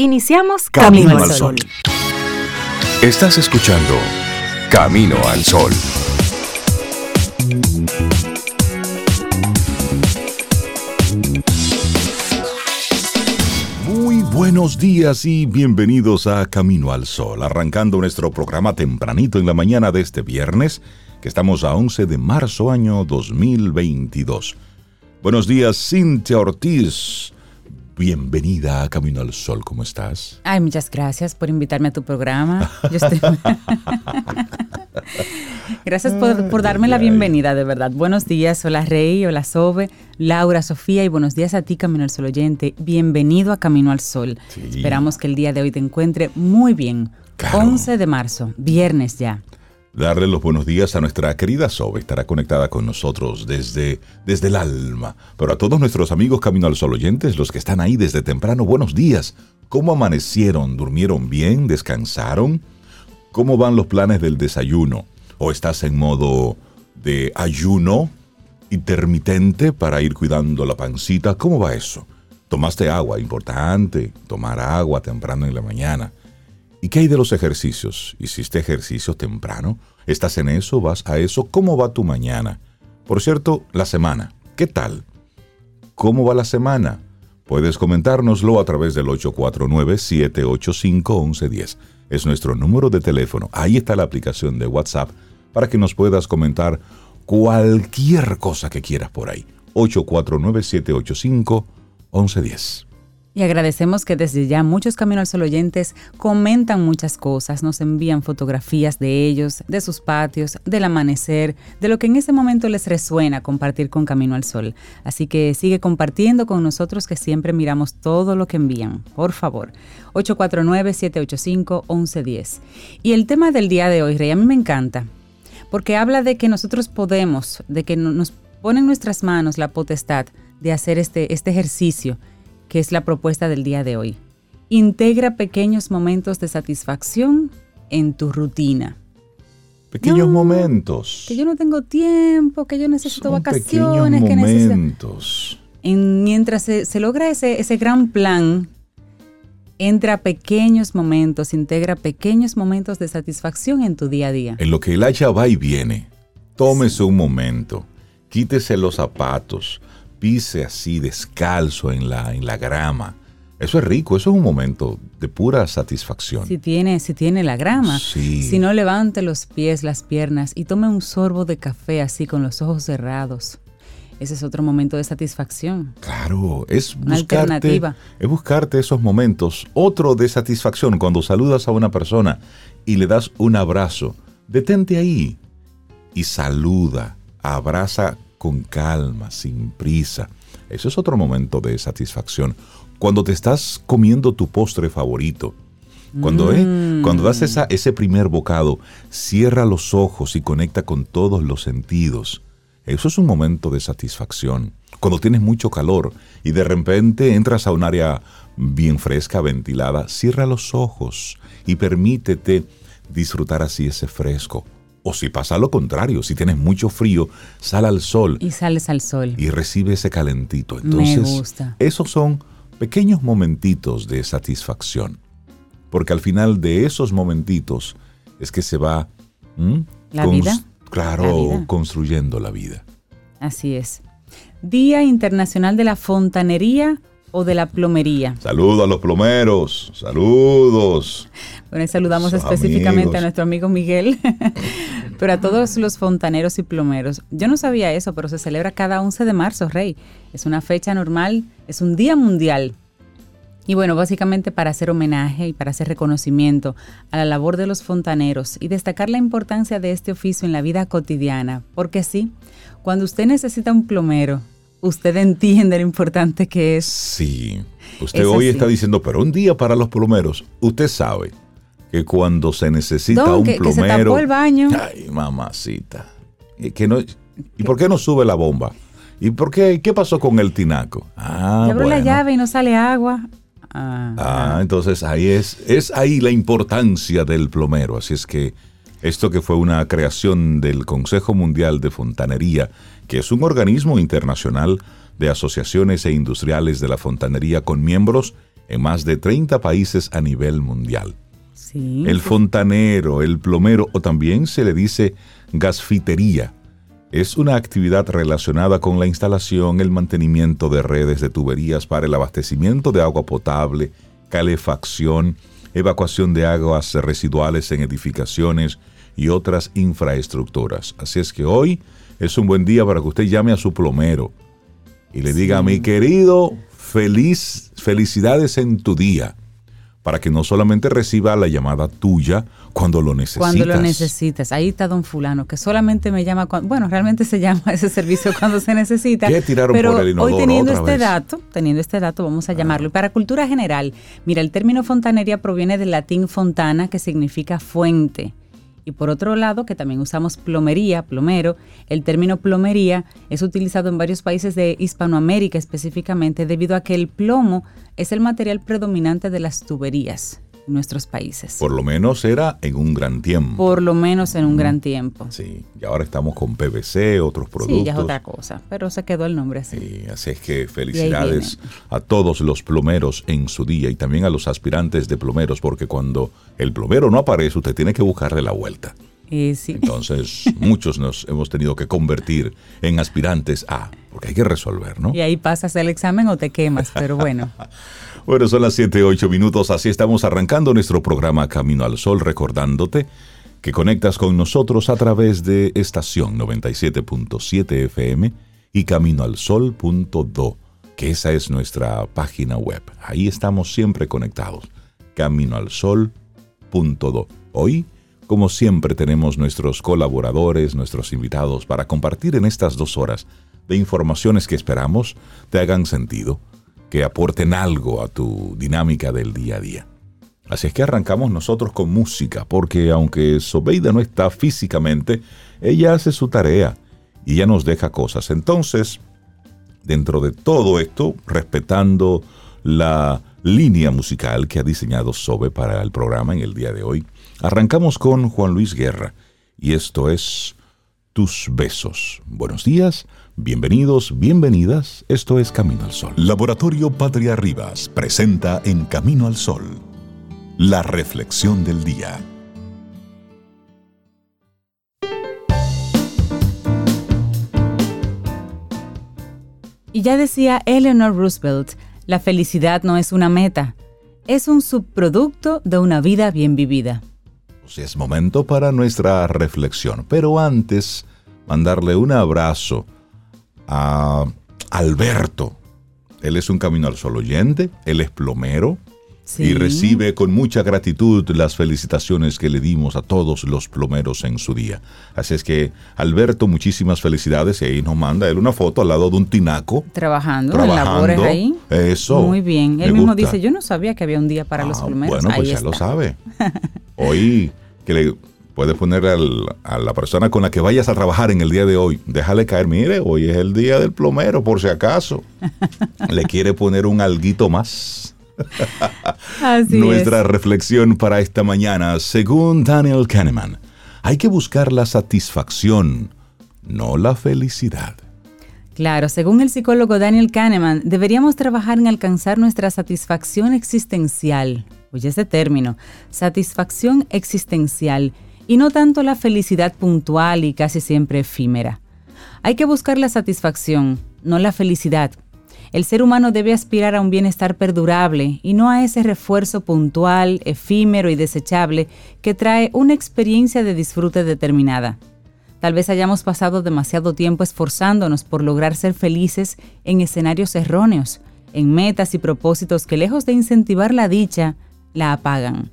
Iniciamos Camino, al Sol. Estás escuchando Camino al Sol. Muy buenos días y bienvenidos a Camino al Sol, arrancando nuestro programa tempranito en la mañana de este viernes, que estamos a 11 de marzo año 2022. Buenos días, Cintia Ortiz. Bienvenida a Camino al Sol, ¿cómo estás? Ay, muchas gracias por invitarme a tu programa. gracias por, darme la bienvenida, de verdad. Buenos días, hola Rey, hola Sobe, Laura, Sofía y buenos días a ti, Camino al Sol oyente. Bienvenido a Camino al Sol. Esperamos que el día de hoy te encuentre muy bien. 11 de marzo, viernes ya darle los buenos días a nuestra querida Sobe. Estará conectada con nosotros desde, desde el alma. Pero a todos nuestros amigos Camino al Sol oyentes, los que están ahí desde temprano, buenos días. ¿Cómo amanecieron? ¿Durmieron bien? ¿Descansaron? ¿Cómo van los planes del desayuno? ¿O estás en modo de ayuno intermitente para ir cuidando la pancita? ¿Cómo va eso? ¿Tomaste agua? Importante, tomar agua temprano en la mañana. ¿Y qué hay de los ejercicios? ¿Hiciste ejercicios temprano? ¿Estás en eso? ¿Vas a eso? ¿Cómo va tu mañana? Por cierto, la semana. ¿Qué tal? ¿Cómo va la semana? Puedes comentárnoslo a través del 849-785-1110. Es nuestro número de teléfono. Ahí está la aplicación de WhatsApp para que nos puedas comentar cualquier cosa que quieras por ahí. 849-785-1110. Y agradecemos que desde ya muchos Camino al Sol oyentes comentan muchas cosas, nos envían fotografías de ellos, de sus patios, del amanecer, de lo que en ese momento les resuena compartir con Camino al Sol. Así que sigue compartiendo con nosotros que siempre miramos todo lo que envían, por favor. 849-785-1110. Y el tema del día de hoy, Rey, a mí me encanta, porque habla de que nosotros podemos, de que nos pone en nuestras manos la potestad de hacer este, este ejercicio que es la propuesta del día de hoy. Integra pequeños momentos de satisfacción en tu rutina. Pequeños momentos. Que yo no tengo tiempo, que yo necesito vacaciones, que momentos. mientras se, logra ese, ese gran plan, entra pequeños momentos, integra pequeños momentos de satisfacción en tu día a día. En lo que el hacha va y viene, tómese un momento, quítese los zapatos, pise así descalzo en la, en la grama. Eso es rico, eso es un momento de pura satisfacción. Si tiene, si tiene la grama. Si no, levante los pies, las piernas y tome un sorbo de café así con los ojos cerrados. Ese es otro momento de satisfacción. Claro, es buscarte, es buscarte esos momentos. Otro de satisfacción cuando saludas a una persona y le das un abrazo. Detente ahí y saluda, abraza con calma, sin prisa. Eso es otro momento de satisfacción. Cuando te estás comiendo tu postre favorito, cuando, eh, mm. cuando das esa, ese primer bocado, cierra los ojos y conecta con todos los sentidos. Eso es un momento de satisfacción. Cuando tienes mucho calor y de repente entras a un área bien fresca, ventilada, cierra los ojos y permítete disfrutar así ese fresco. O si pasa lo contrario, si tienes mucho frío, sal al sol. Y sales al sol. Y recibe ese calentito. Entonces, Me gusta. esos son pequeños momentitos de satisfacción. Porque al final de esos momentitos es que se va... ¿La vida? Claro, construyendo la vida. Así es. Día Internacional de la Fontanería o de la plomería. Saludos a los plomeros, saludos. Bueno, saludamos específicamente a nuestro amigo Miguel, pero a todos los fontaneros y plomeros. Yo no sabía eso, pero se celebra cada 11 de marzo, Rey. Es una fecha normal, es un día mundial. Y bueno, básicamente para hacer homenaje y para hacer reconocimiento a la labor de los fontaneros y destacar la importancia de este oficio en la vida cotidiana. Porque sí, cuando usted necesita un plomero, usted entiende lo importante que es. Sí, usted hoy está diciendo, pero un día para los plomeros, usted sabe que cuando se necesita un plomero... Que se tapó el baño. Ay, mamacita. ¿Y, que no, ¿Y por qué no sube la bomba? ¿Y por qué? ¿Qué pasó con el tinaco? Ah, abrió la llave y no sale agua. Ah, ah, entonces ahí es, es ahí la importancia del plomero. Así es que esto que fue una creación del Consejo Mundial de Fontanería, que es un organismo internacional de asociaciones e industriales de la fontanería con miembros en más de 30 países a nivel mundial. El fontanero, el plomero o también se le dice gasfitería. Es una actividad relacionada con la instalación, el mantenimiento de redes de tuberías para el abastecimiento de agua potable, calefacción, evacuación de aguas residuales en edificaciones y otras infraestructuras. Así es que hoy es un buen día para que usted llame a su plomero y le diga, mi querido, feliz, felicidades en tu día para que no solamente reciba la llamada tuya cuando lo necesitas. Cuando lo necesitas. Ahí está don fulano, que solamente me llama cuando, bueno, realmente se llama ese servicio cuando se necesita. ¿Qué tiraron pero por el hoy teniendo este dato, teniendo este dato vamos a llamarlo. Y para cultura general, mira, el término fontanería proviene del latín fontana, que significa fuente. Y por otro lado, que también usamos plomería, plomero, el término plomería es utilizado en varios países de Hispanoamérica específicamente debido a que el plomo es el material predominante de las tuberías nuestros países. Por lo menos era en un gran tiempo. Por lo menos en un gran tiempo. Sí, y ahora estamos con PVC, otros productos. Sí, ya es otra cosa, pero se quedó el nombre así. Sí, así es que felicidades a todos los plomeros en su día y también a los aspirantes de plomeros, porque cuando el plomero no aparece, usted tiene que buscarle la vuelta. Eh, sí. Entonces, muchos nos hemos tenido que convertir en aspirantes a, porque hay que resolver, ¿no? Y ahí pasas el examen o te quemas, pero bueno. Bueno, son las 7, 8 minutos, así estamos arrancando nuestro programa Camino al Sol, recordándote que conectas con nosotros a través de estación 97.7 FM y caminoalsol.do, que esa es nuestra página web. Ahí estamos siempre conectados, caminoalsol.do. Hoy, como siempre, tenemos nuestros colaboradores, nuestros invitados para compartir en estas dos horas de informaciones que esperamos te hagan sentido que aporten algo a tu dinámica del día a día. Así es que arrancamos nosotros con música, porque aunque Sobeida no está físicamente, ella hace su tarea y ya nos deja cosas. Entonces, dentro de todo esto, respetando la línea musical que ha diseñado Sobe para el programa en el día de hoy, arrancamos con Juan Luis Guerra y esto es Tus besos. Buenos días, Bienvenidos, bienvenidas, esto es Camino al Sol. Laboratorio Patria Rivas presenta en Camino al Sol la reflexión del día. Y ya decía Eleanor Roosevelt, la felicidad no es una meta, es un subproducto de una vida bien vivida. Pues es momento para nuestra reflexión, pero antes mandarle un abrazo a Alberto. Él es un camino al sol oyente, él es plomero y recibe con mucha gratitud las felicitaciones que le dimos a todos los plomeros en su día. Así es que, Alberto, muchísimas felicidades y ahí nos manda él una foto al lado de un tinaco. Trabajando, trabajando en labores ahí. Eso. Muy bien. Él mismo dice, yo no sabía que había un día para los ah, plomeros. Bueno, pues ya lo sabe. Hoy que le puedes poner a la persona con la que vayas a trabajar en el día de hoy, déjale caer, mire, hoy es el día del plomero, por si acaso. Le quiere poner un alguito más. Nuestra reflexión para esta mañana, según Daniel Kahneman, hay que buscar la satisfacción, no la felicidad. Claro, según el psicólogo Daniel Kahneman, deberíamos trabajar en alcanzar nuestra satisfacción existencial. Oye ese término, satisfacción existencial y no tanto la felicidad puntual y casi siempre efímera. Hay que buscar la satisfacción, no la felicidad. El ser humano debe aspirar a un bienestar perdurable y no a ese refuerzo puntual, efímero y desechable que trae una experiencia de disfrute determinada. Tal vez hayamos pasado demasiado tiempo esforzándonos por lograr ser felices en escenarios erróneos, en metas y propósitos que lejos de incentivar la dicha, la apagan.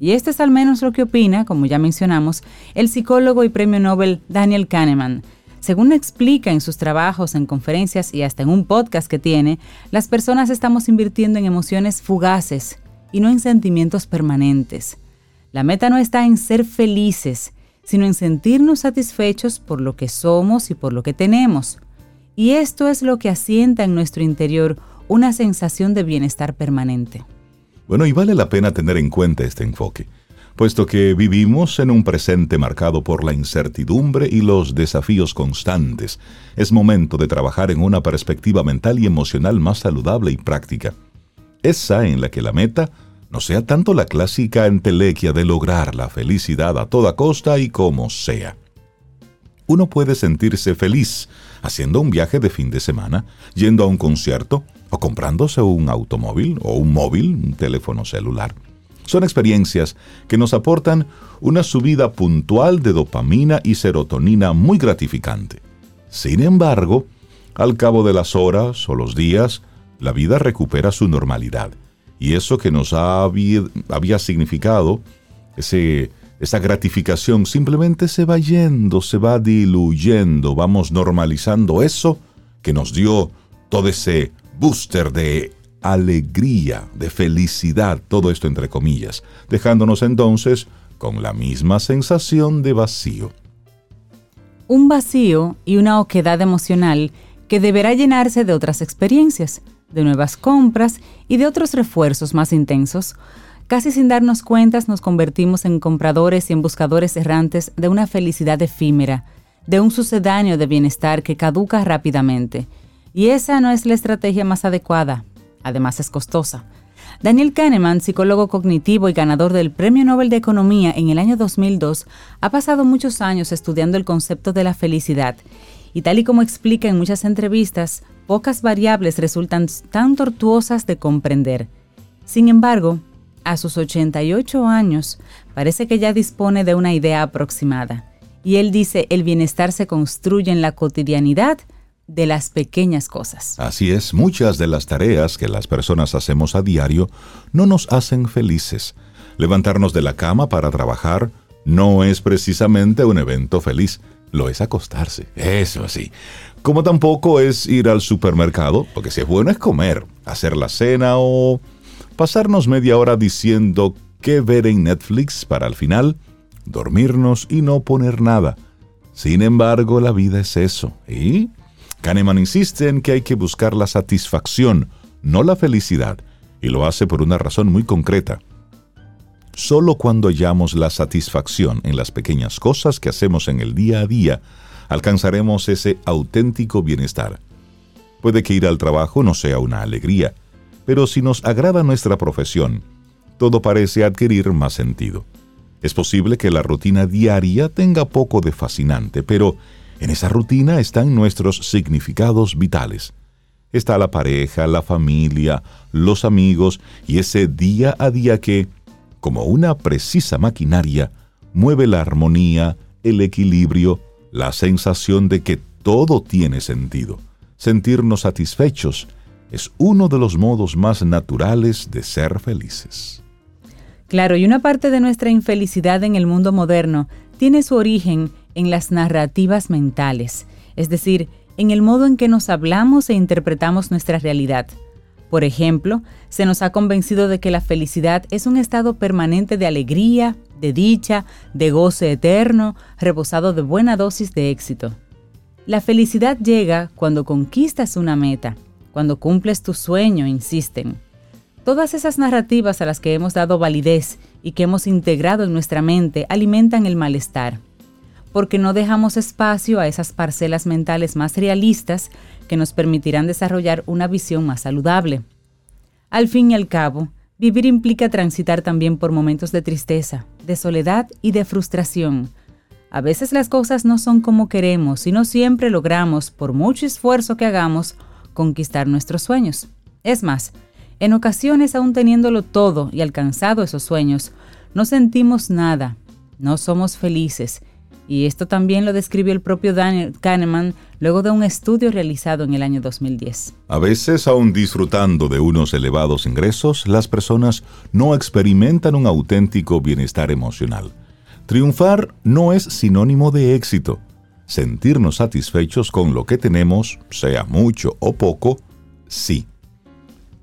Y este es al menos lo que opina, como ya mencionamos, el psicólogo y premio Nobel Daniel Kahneman. Según explica en sus trabajos, en conferencias y hasta en un podcast que tiene, las personas estamos invirtiendo en emociones fugaces y no en sentimientos permanentes. La meta no está en ser felices, sino en sentirnos satisfechos por lo que somos y por lo que tenemos. Y esto es lo que asienta en nuestro interior una sensación de bienestar permanente. Bueno, y vale la pena tener en cuenta este enfoque, puesto que vivimos en un presente marcado por la incertidumbre y los desafíos constantes. Es momento de trabajar en una perspectiva mental y emocional más saludable y práctica. esa en la que la meta no sea tanto la clásica entelequia de lograr la felicidad a toda costa y como sea. Uno puede sentirse feliz haciendo un viaje de fin de semana, yendo a un concierto o comprándose un automóvil o un móvil, un teléfono celular. Son experiencias que nos aportan una subida puntual de dopamina y serotonina muy gratificante. Sin embargo, al cabo de las horas o los días, la vida recupera su normalidad. Y eso que nos había, significado, ese, esa gratificación, simplemente se va yendo, se va diluyendo, vamos normalizando eso que nos dio todo ese booster de alegría, de felicidad, todo esto entre comillas, dejándonos entonces con la misma sensación de vacío. Un vacío y una oquedad emocional que deberá llenarse de otras experiencias, de nuevas compras y de otros refuerzos más intensos, casi sin darnos cuenta nos convertimos en compradores y en buscadores errantes de una felicidad efímera, de un sucedáneo de bienestar que caduca rápidamente. Y esa no es la estrategia más adecuada, además es costosa. Daniel Kahneman, psicólogo cognitivo y ganador del Premio Nobel de Economía en el año 2002, ha pasado muchos años estudiando el concepto de la felicidad y tal y como explica en muchas entrevistas, pocas variables resultan tan tortuosas de comprender. Sin embargo, a sus 88 años, parece que ya dispone de una idea aproximada. Y él dice, el bienestar se construye en la cotidianidad de las pequeñas cosas. Así es, muchas de las tareas que las personas hacemos a diario no nos hacen felices. Levantarnos de la cama para trabajar no es precisamente un evento feliz, lo es acostarse, eso así. Como tampoco es ir al supermercado, porque si es bueno es comer, hacer la cena o pasarnos media hora diciendo qué ver en Netflix para al final dormirnos y no poner nada. Sin embargo, la vida es eso. Y Kahneman insiste en que hay que buscar la satisfacción, no la felicidad, y lo hace por una razón muy concreta. Solo cuando hallamos la satisfacción en las pequeñas cosas que hacemos en el día a día, alcanzaremos ese auténtico bienestar. Puede que ir al trabajo no sea una alegría, pero si nos agrada nuestra profesión, todo parece adquirir más sentido. Es posible que la rutina diaria tenga poco de fascinante, pero en esa rutina están nuestros significados vitales. Está la pareja, la familia, los amigos y ese día a día que, como una precisa maquinaria, mueve la armonía, el equilibrio, la sensación de que todo tiene sentido. Sentirnos satisfechos es uno de los modos más naturales de ser felices. Claro, y una parte de nuestra infelicidad en el mundo moderno tiene su origen en las narrativas mentales, es decir, en el modo en que nos hablamos e interpretamos nuestra realidad. Por ejemplo, se nos ha convencido de que la felicidad es un estado permanente de alegría, de dicha, de goce eterno, reposado de buena dosis de éxito. La felicidad llega cuando conquistas una meta, cuando cumples tu sueño, insisten. Todas esas narrativas a las que hemos dado validez y que hemos integrado en nuestra mente alimentan el malestar, porque no dejamos espacio a esas parcelas mentales más realistas que nos permitirán desarrollar una visión más saludable. Al fin y al cabo, Vivir implica transitar también por momentos de tristeza, de soledad y de frustración. A veces las cosas no son como queremos y no siempre logramos, por mucho esfuerzo que hagamos, conquistar nuestros sueños. Es más, en ocasiones aún teniéndolo todo y alcanzado esos sueños, no sentimos nada, no somos felices y esto también lo describió el propio Daniel Kahneman luego de un estudio realizado en el año 2010. A veces, aún disfrutando de unos elevados ingresos, las personas no experimentan un auténtico bienestar emocional. Triunfar no es sinónimo de éxito. Sentirnos satisfechos con lo que tenemos, sea mucho o poco, sí.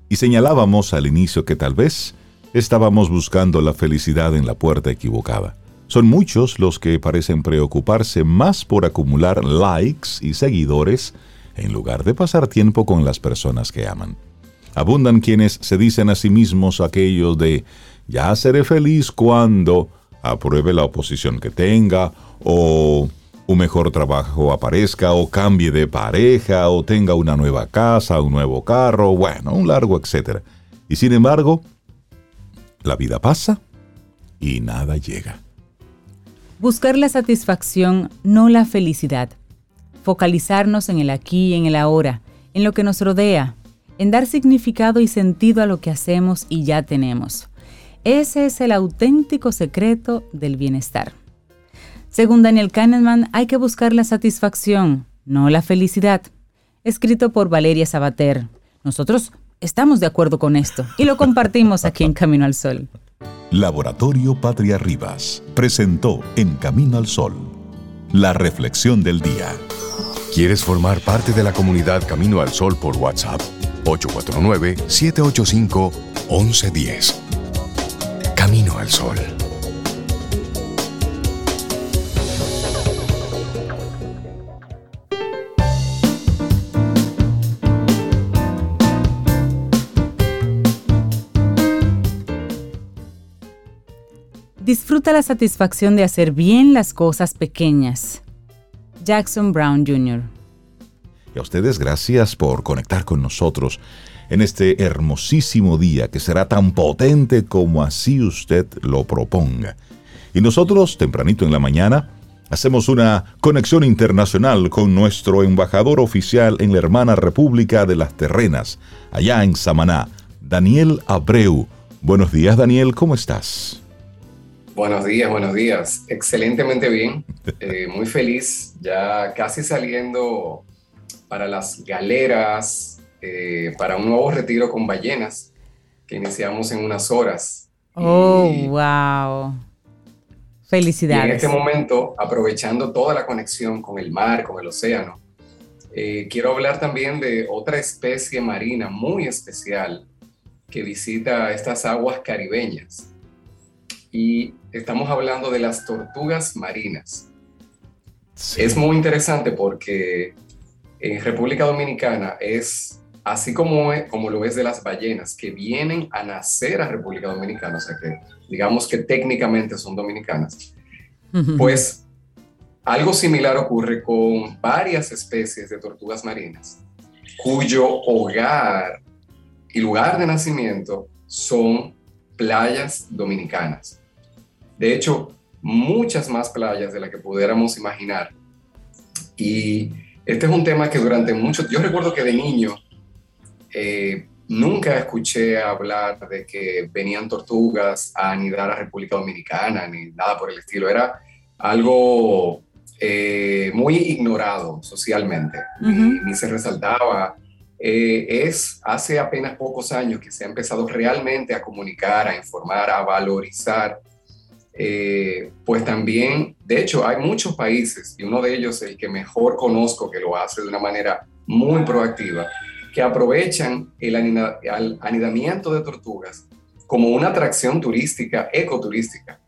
Y señalábamos al inicio que tal vez estábamos buscando la felicidad en la puerta equivocada. Son muchos los que parecen preocuparse más por acumular likes y seguidores en lugar de pasar tiempo con las personas que aman. Abundan quienes se dicen a sí mismos aquellos de ya seré feliz cuando apruebe la oposición que tenga o un mejor trabajo aparezca o cambie de pareja o tenga una nueva casa, un nuevo carro, bueno, un largo etcétera. Y sin embargo, la vida pasa y nada llega. Buscar la satisfacción, no la felicidad. Focalizarnos en el aquí y en el ahora, en lo que nos rodea, en dar significado y sentido a lo que hacemos y ya tenemos. Ese es el auténtico secreto del bienestar. Según Daniel Kahneman, hay que buscar la satisfacción, no la felicidad. Escrito por Valeria Sabater. Nosotros estamos de acuerdo con esto y lo compartimos aquí en Camino al Sol. Laboratorio Patria Rivas presentó En Camino al Sol la reflexión del día. ¿Quieres formar parte de la comunidad Camino al Sol por WhatsApp? 849-785-1110. Camino al Sol. Disfruta la satisfacción de hacer bien las cosas pequeñas. Jackson Brown Jr. Y a ustedes gracias por conectar con nosotros en este hermosísimo día que será tan potente como así usted lo proponga. Y nosotros, tempranito en la mañana, hacemos una conexión internacional con nuestro embajador oficial en la hermana República de las Terrenas, allá en Samaná, Daniel Abreu. Buenos días, Daniel, ¿cómo estás? Buenos días, buenos días. Excelentemente bien. Eh, muy feliz. Ya casi saliendo para las galeras, eh, para un nuevo retiro con ballenas que iniciamos en unas horas. Oh, wow. Felicidades. en este momento, aprovechando toda la conexión con el mar, con el océano, eh, quiero hablar también de otra especie marina muy especial que visita estas aguas caribeñas y estamos hablando de las tortugas marinas. Es muy interesante porque en República Dominicana es así como, como lo es de las ballenas que vienen a nacer a República Dominicana, o sea que digamos que técnicamente son dominicanas, pues algo similar ocurre con varias especies de tortugas marinas cuyo hogar y lugar de nacimiento son playas dominicanas. De hecho, muchas más playas de las que pudiéramos imaginar. Y este es un tema que durante mucho, yo recuerdo que de niño eh, nunca escuché hablar de que venían tortugas a anidar a República Dominicana ni nada por el estilo. Era algo eh, muy ignorado socialmente ni, se resaltaba. Eh, es hace apenas pocos años que se ha empezado realmente a comunicar, a informar, a valorizar eh, pues también, de hecho, hay muchos países, y uno de ellos, el que mejor conozco, que lo hace de una manera muy proactiva, que aprovechan el, anidamiento de tortugas como una atracción turística, ecoturística.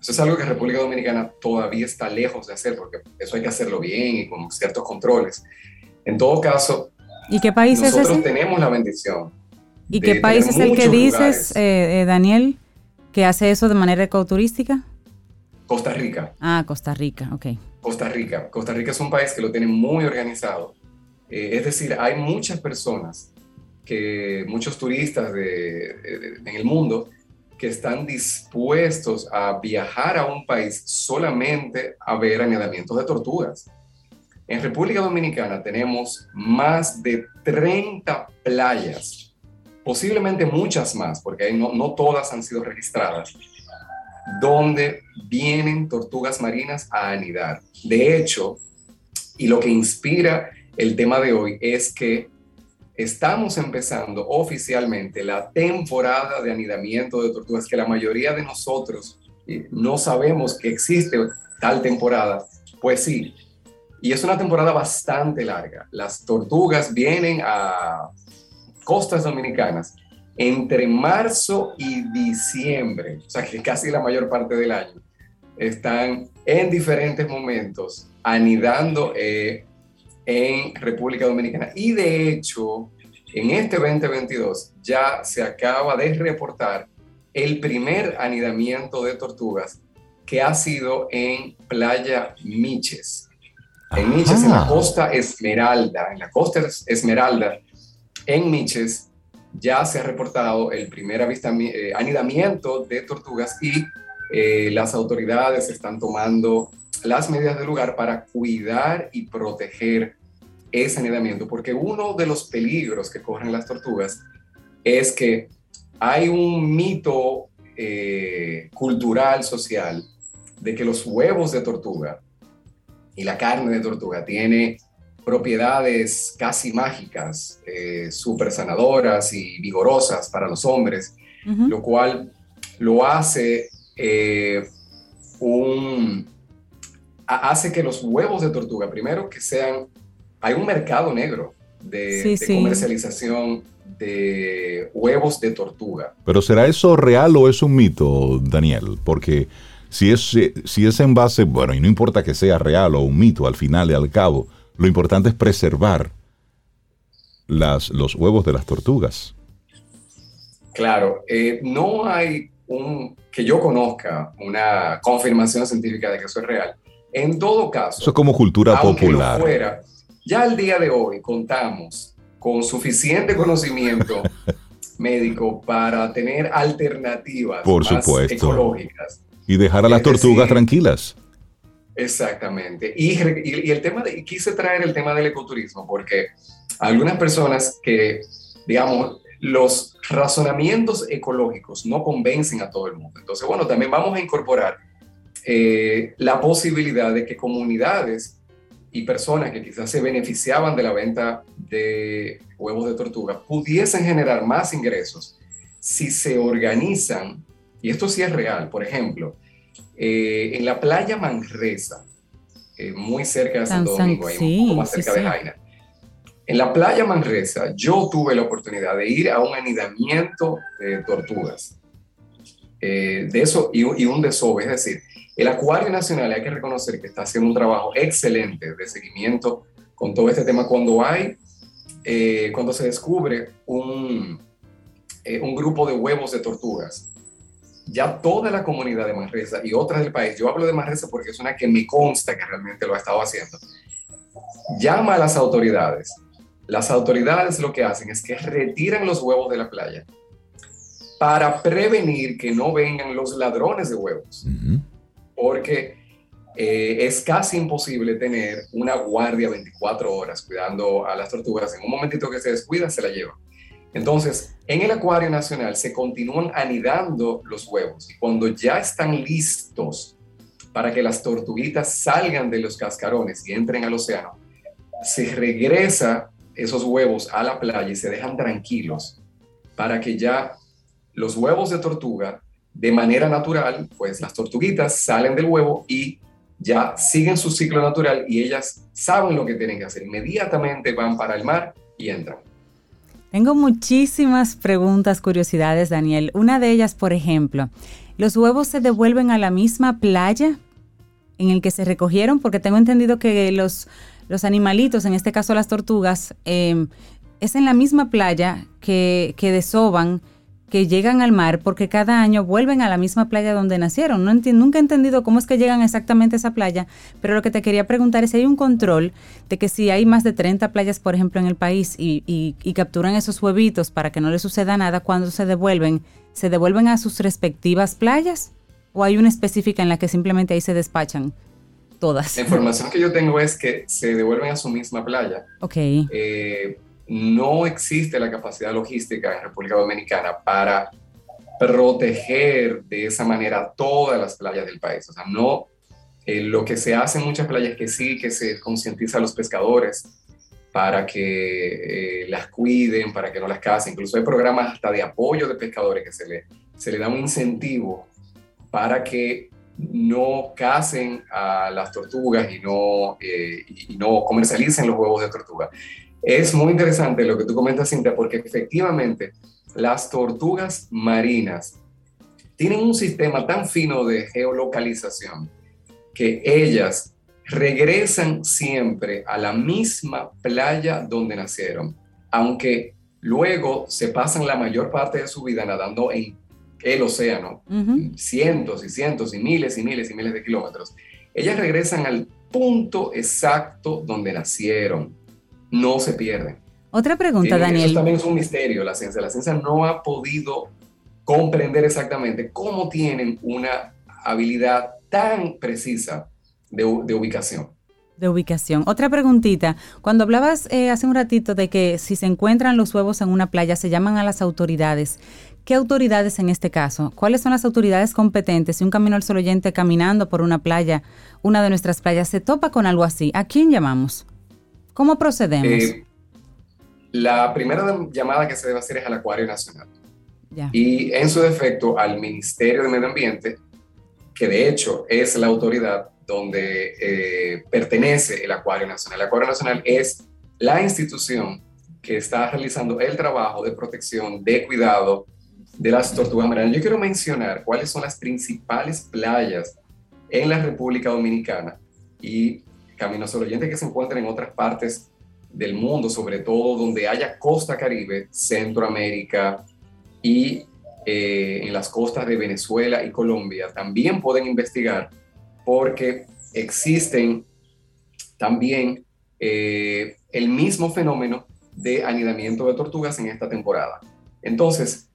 Eso es algo que República Dominicana todavía está lejos de hacer, porque eso hay que hacerlo bien y con ciertos controles. En todo caso, ¿y qué país nosotros es ese? tenemos la bendición. ¿Y qué país es el que dices, eh, eh, Daniel? ¿Que hace eso de manera ecoturística? Costa Rica. Ah, Costa Rica, ok. Costa Rica. Costa Rica es un país que lo tiene muy organizado. Eh, es decir, hay muchas personas, que, muchos turistas en el mundo que están dispuestos a viajar a un país solamente a ver anidamientos de tortugas. En República Dominicana tenemos más de 30 playas posiblemente muchas más, porque no, todas han sido registradas, donde vienen tortugas marinas a anidar. De hecho, y lo que inspira el tema de hoy es que estamos empezando oficialmente la temporada de anidamiento de tortugas, que la mayoría de nosotros eh, no sabemos que existe tal temporada. Pues sí, y es una temporada bastante larga. Las tortugas vienen a costas dominicanas entre marzo y diciembre, o sea que casi la mayor parte del año, están en diferentes momentos anidando eh, en República Dominicana. Y de hecho, en este 2022 ya se acaba de reportar el primer anidamiento de tortugas que ha sido en Playa Miches. En Miches, en la costa Esmeralda, en la costa Esmeralda, en Miches, ya se ha reportado el primer eh, anidamiento de tortugas y eh, las autoridades están tomando las medidas del lugar para cuidar y proteger ese anidamiento, porque uno de los peligros que corren las tortugas es que hay un mito eh, cultural, social, de que los huevos de tortuga y la carne de tortuga tiene propiedades casi mágicas, eh, súper sanadoras y vigorosas para los hombres, lo cual lo hace eh, un hace que los huevos de tortuga, primero que sean, hay un mercado negro de, comercialización de huevos de tortuga. Pero ¿será eso real o es un mito, Daniel? Porque si es, si es en base, bueno, y no importa que sea real o un mito al final y al cabo, lo importante es preservar las, los huevos de las tortugas. Claro, eh, no hay un, que yo conozca una confirmación científica de que eso es real. En todo caso, eso es como cultura popular. fuera, ya al día de hoy contamos con suficiente conocimiento médico para tener alternativas Por supuesto. ecológicas. Y dejar a las tortugas tranquilas. Exactamente. Y, el tema de, quise traer el tema del ecoturismo porque algunas personas que, digamos, los razonamientos ecológicos no convencen a todo el mundo. Entonces, bueno, también vamos a incorporar eh, la posibilidad de que comunidades y personas que quizás se beneficiaban de la venta de huevos de tortuga pudiesen generar más ingresos si se organizan, y esto sí es real, por ejemplo, eh, en la playa Manresa, eh, muy cerca de Santo Domingo, ahí un poco más cerca de Jaina. En la playa Manresa, yo tuve la oportunidad de ir a un anidamiento de tortugas. Eh, de eso y, y, un desove, es decir, el Acuario Nacional hay que reconocer que está haciendo un trabajo excelente de seguimiento con todo este tema cuando hay, cuando se descubre un, un grupo de huevos de tortugas ya toda la comunidad de Manresa y otras del país, yo hablo de Manresa porque es una que me consta que realmente lo ha estado haciendo, llama a las autoridades. Las autoridades lo que hacen es que retiran los huevos de la playa para prevenir que no vengan los ladrones de huevos. Porque eh, es casi imposible tener una guardia 24 horas cuidando a las tortugas. En un momentito que se descuida, se la llevan. Entonces, en el acuario nacional se continúan anidando los huevos y cuando ya están listos para que las tortuguitas salgan de los cascarones y entren al océano, se regresa esos huevos a la playa y se dejan tranquilos para que ya los huevos de tortuga, de manera natural, pues las tortuguitas salen del huevo y ya siguen su ciclo natural y ellas saben lo que tienen que hacer. Inmediatamente van para el mar y entran. Tengo muchísimas preguntas, curiosidades, Daniel. Una de ellas, por ejemplo, ¿los huevos se devuelven a la misma playa en el que se recogieron? Porque tengo entendido que los, los animalitos, en este caso las tortugas, em, es en la misma playa que, que desoban que llegan al mar porque cada año vuelven a la misma playa donde nacieron. No nunca he entendido cómo es que llegan exactamente a esa playa, pero lo que te quería preguntar es si hay un control de que si hay más de 30 playas, por ejemplo, en el país y, capturan esos huevitos para que no les suceda nada, cuando se devuelven, ¿se devuelven a sus respectivas playas? ¿O hay una específica en la que simplemente ahí se despachan? Todas. La información que yo tengo es que se devuelven a su misma playa. Ok. Eh, no existe la capacidad logística en República Dominicana para proteger de esa manera todas las playas del país. O sea, no, eh, lo que se hace en muchas playas que sí, que se concientiza a los pescadores para que eh, las cuiden, para que no las casen. Incluso hay programas hasta de apoyo de pescadores que se le, se le da un incentivo para que no casen a las tortugas y no, eh, y no comercialicen los huevos de tortuga. Es muy interesante lo que tú comentas, Cintia, porque efectivamente las tortugas marinas tienen un sistema tan fino de geolocalización que ellas regresan siempre a la misma playa donde nacieron, aunque luego se pasan la mayor parte de su vida nadando en el océano, cientos y cientos y miles y miles y miles de kilómetros. Ellas regresan al punto exacto donde nacieron no se pierden. Otra pregunta, Daniel. Eso también es un misterio, la ciencia. La ciencia no ha podido comprender exactamente cómo tienen una habilidad tan precisa de, ubicación. De ubicación. Otra preguntita. Cuando hablabas eh, hace un ratito de que si se encuentran los huevos en una playa, se llaman a las autoridades. ¿Qué autoridades en este caso? ¿Cuáles son las autoridades competentes? Si un camino al sol oyente caminando por una playa, una de nuestras playas, se topa con algo así, ¿a quién llamamos? ¿Cómo procedemos? Eh, la primera llamada que se debe hacer es al Acuario Nacional. Y en su defecto al Ministerio de Medio Ambiente, que de hecho es la autoridad donde eh, pertenece el Acuario Nacional. El Acuario Nacional es la institución que está realizando el trabajo de protección, de cuidado de las tortugas marinas. Yo quiero mencionar cuáles son las principales playas en la República Dominicana y caminos oyentes que se encuentran en otras partes del mundo, sobre todo donde haya costa caribe, Centroamérica y eh, en las costas de Venezuela y Colombia, también pueden investigar porque existen también eh, el mismo fenómeno de anidamiento de tortugas en esta temporada. Entonces,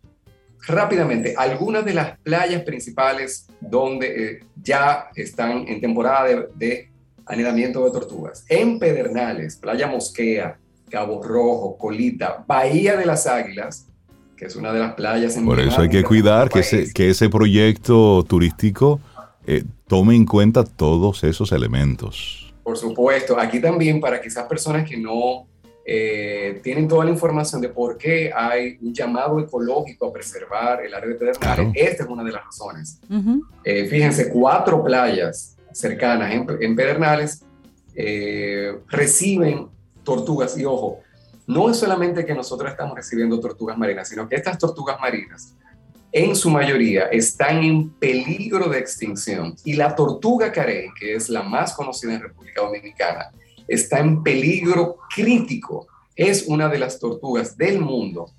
rápidamente, algunas de las playas principales donde eh, ya están en temporada de anidamiento de tortugas. En Pedernales, Playa Mosquea, Cabo Rojo, Colita, Bahía de las Águilas, que es una de las playas en Por eso hay que cuidar que ese, que ese proyecto turístico eh, tome en cuenta todos esos elementos. Por supuesto, aquí también para quizás personas que no eh, tienen toda la información de por qué hay un llamado ecológico a preservar el área de Pedernales, esta es una de las razones. Eh, fíjense, cuatro playas cercanas en, Pedernales eh, reciben tortugas. Y ojo, no es solamente que nosotros estamos recibiendo tortugas marinas, sino que estas tortugas marinas en su mayoría están en peligro de extinción. Y la tortuga carey, que es la más conocida en República Dominicana, está en peligro crítico. Es una de las tortugas del mundo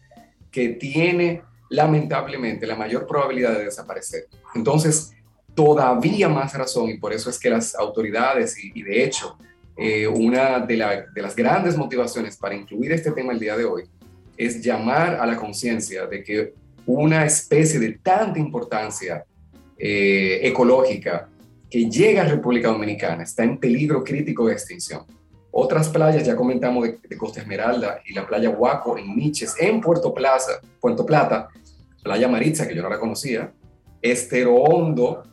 que tiene lamentablemente la mayor probabilidad de desaparecer. Entonces, todavía más razón y por eso es que las autoridades y, de hecho eh, una de, las grandes motivaciones para incluir este tema el día de hoy es llamar a la conciencia de que una especie de tanta importancia eh, ecológica que llega a República Dominicana está en peligro crítico de extinción. Otras playas, ya comentamos de, Costa Esmeralda y la playa Huaco en Miches, en Puerto, Plaza, Puerto Plata, Playa Maritza, que yo no la conocía, Estero Hondo,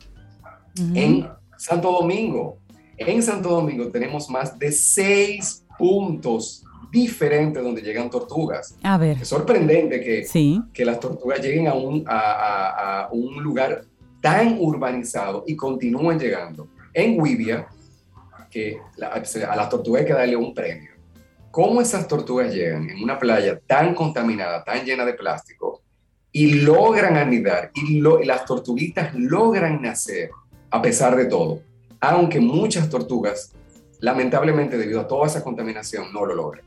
en Santo Domingo. En Santo Domingo tenemos más de seis puntos diferentes donde llegan tortugas. A ver. Es sorprendente que, que las tortugas lleguen a un, a, un lugar tan urbanizado y continúen llegando. En Wibia, que a las tortugas hay que darle un premio. ¿Cómo esas tortugas llegan en una playa tan contaminada, tan llena de plástico, y logran anidar, y, y las tortuguitas logran nacer a pesar de todo, aunque muchas tortugas, lamentablemente debido a toda esa contaminación, no lo logran.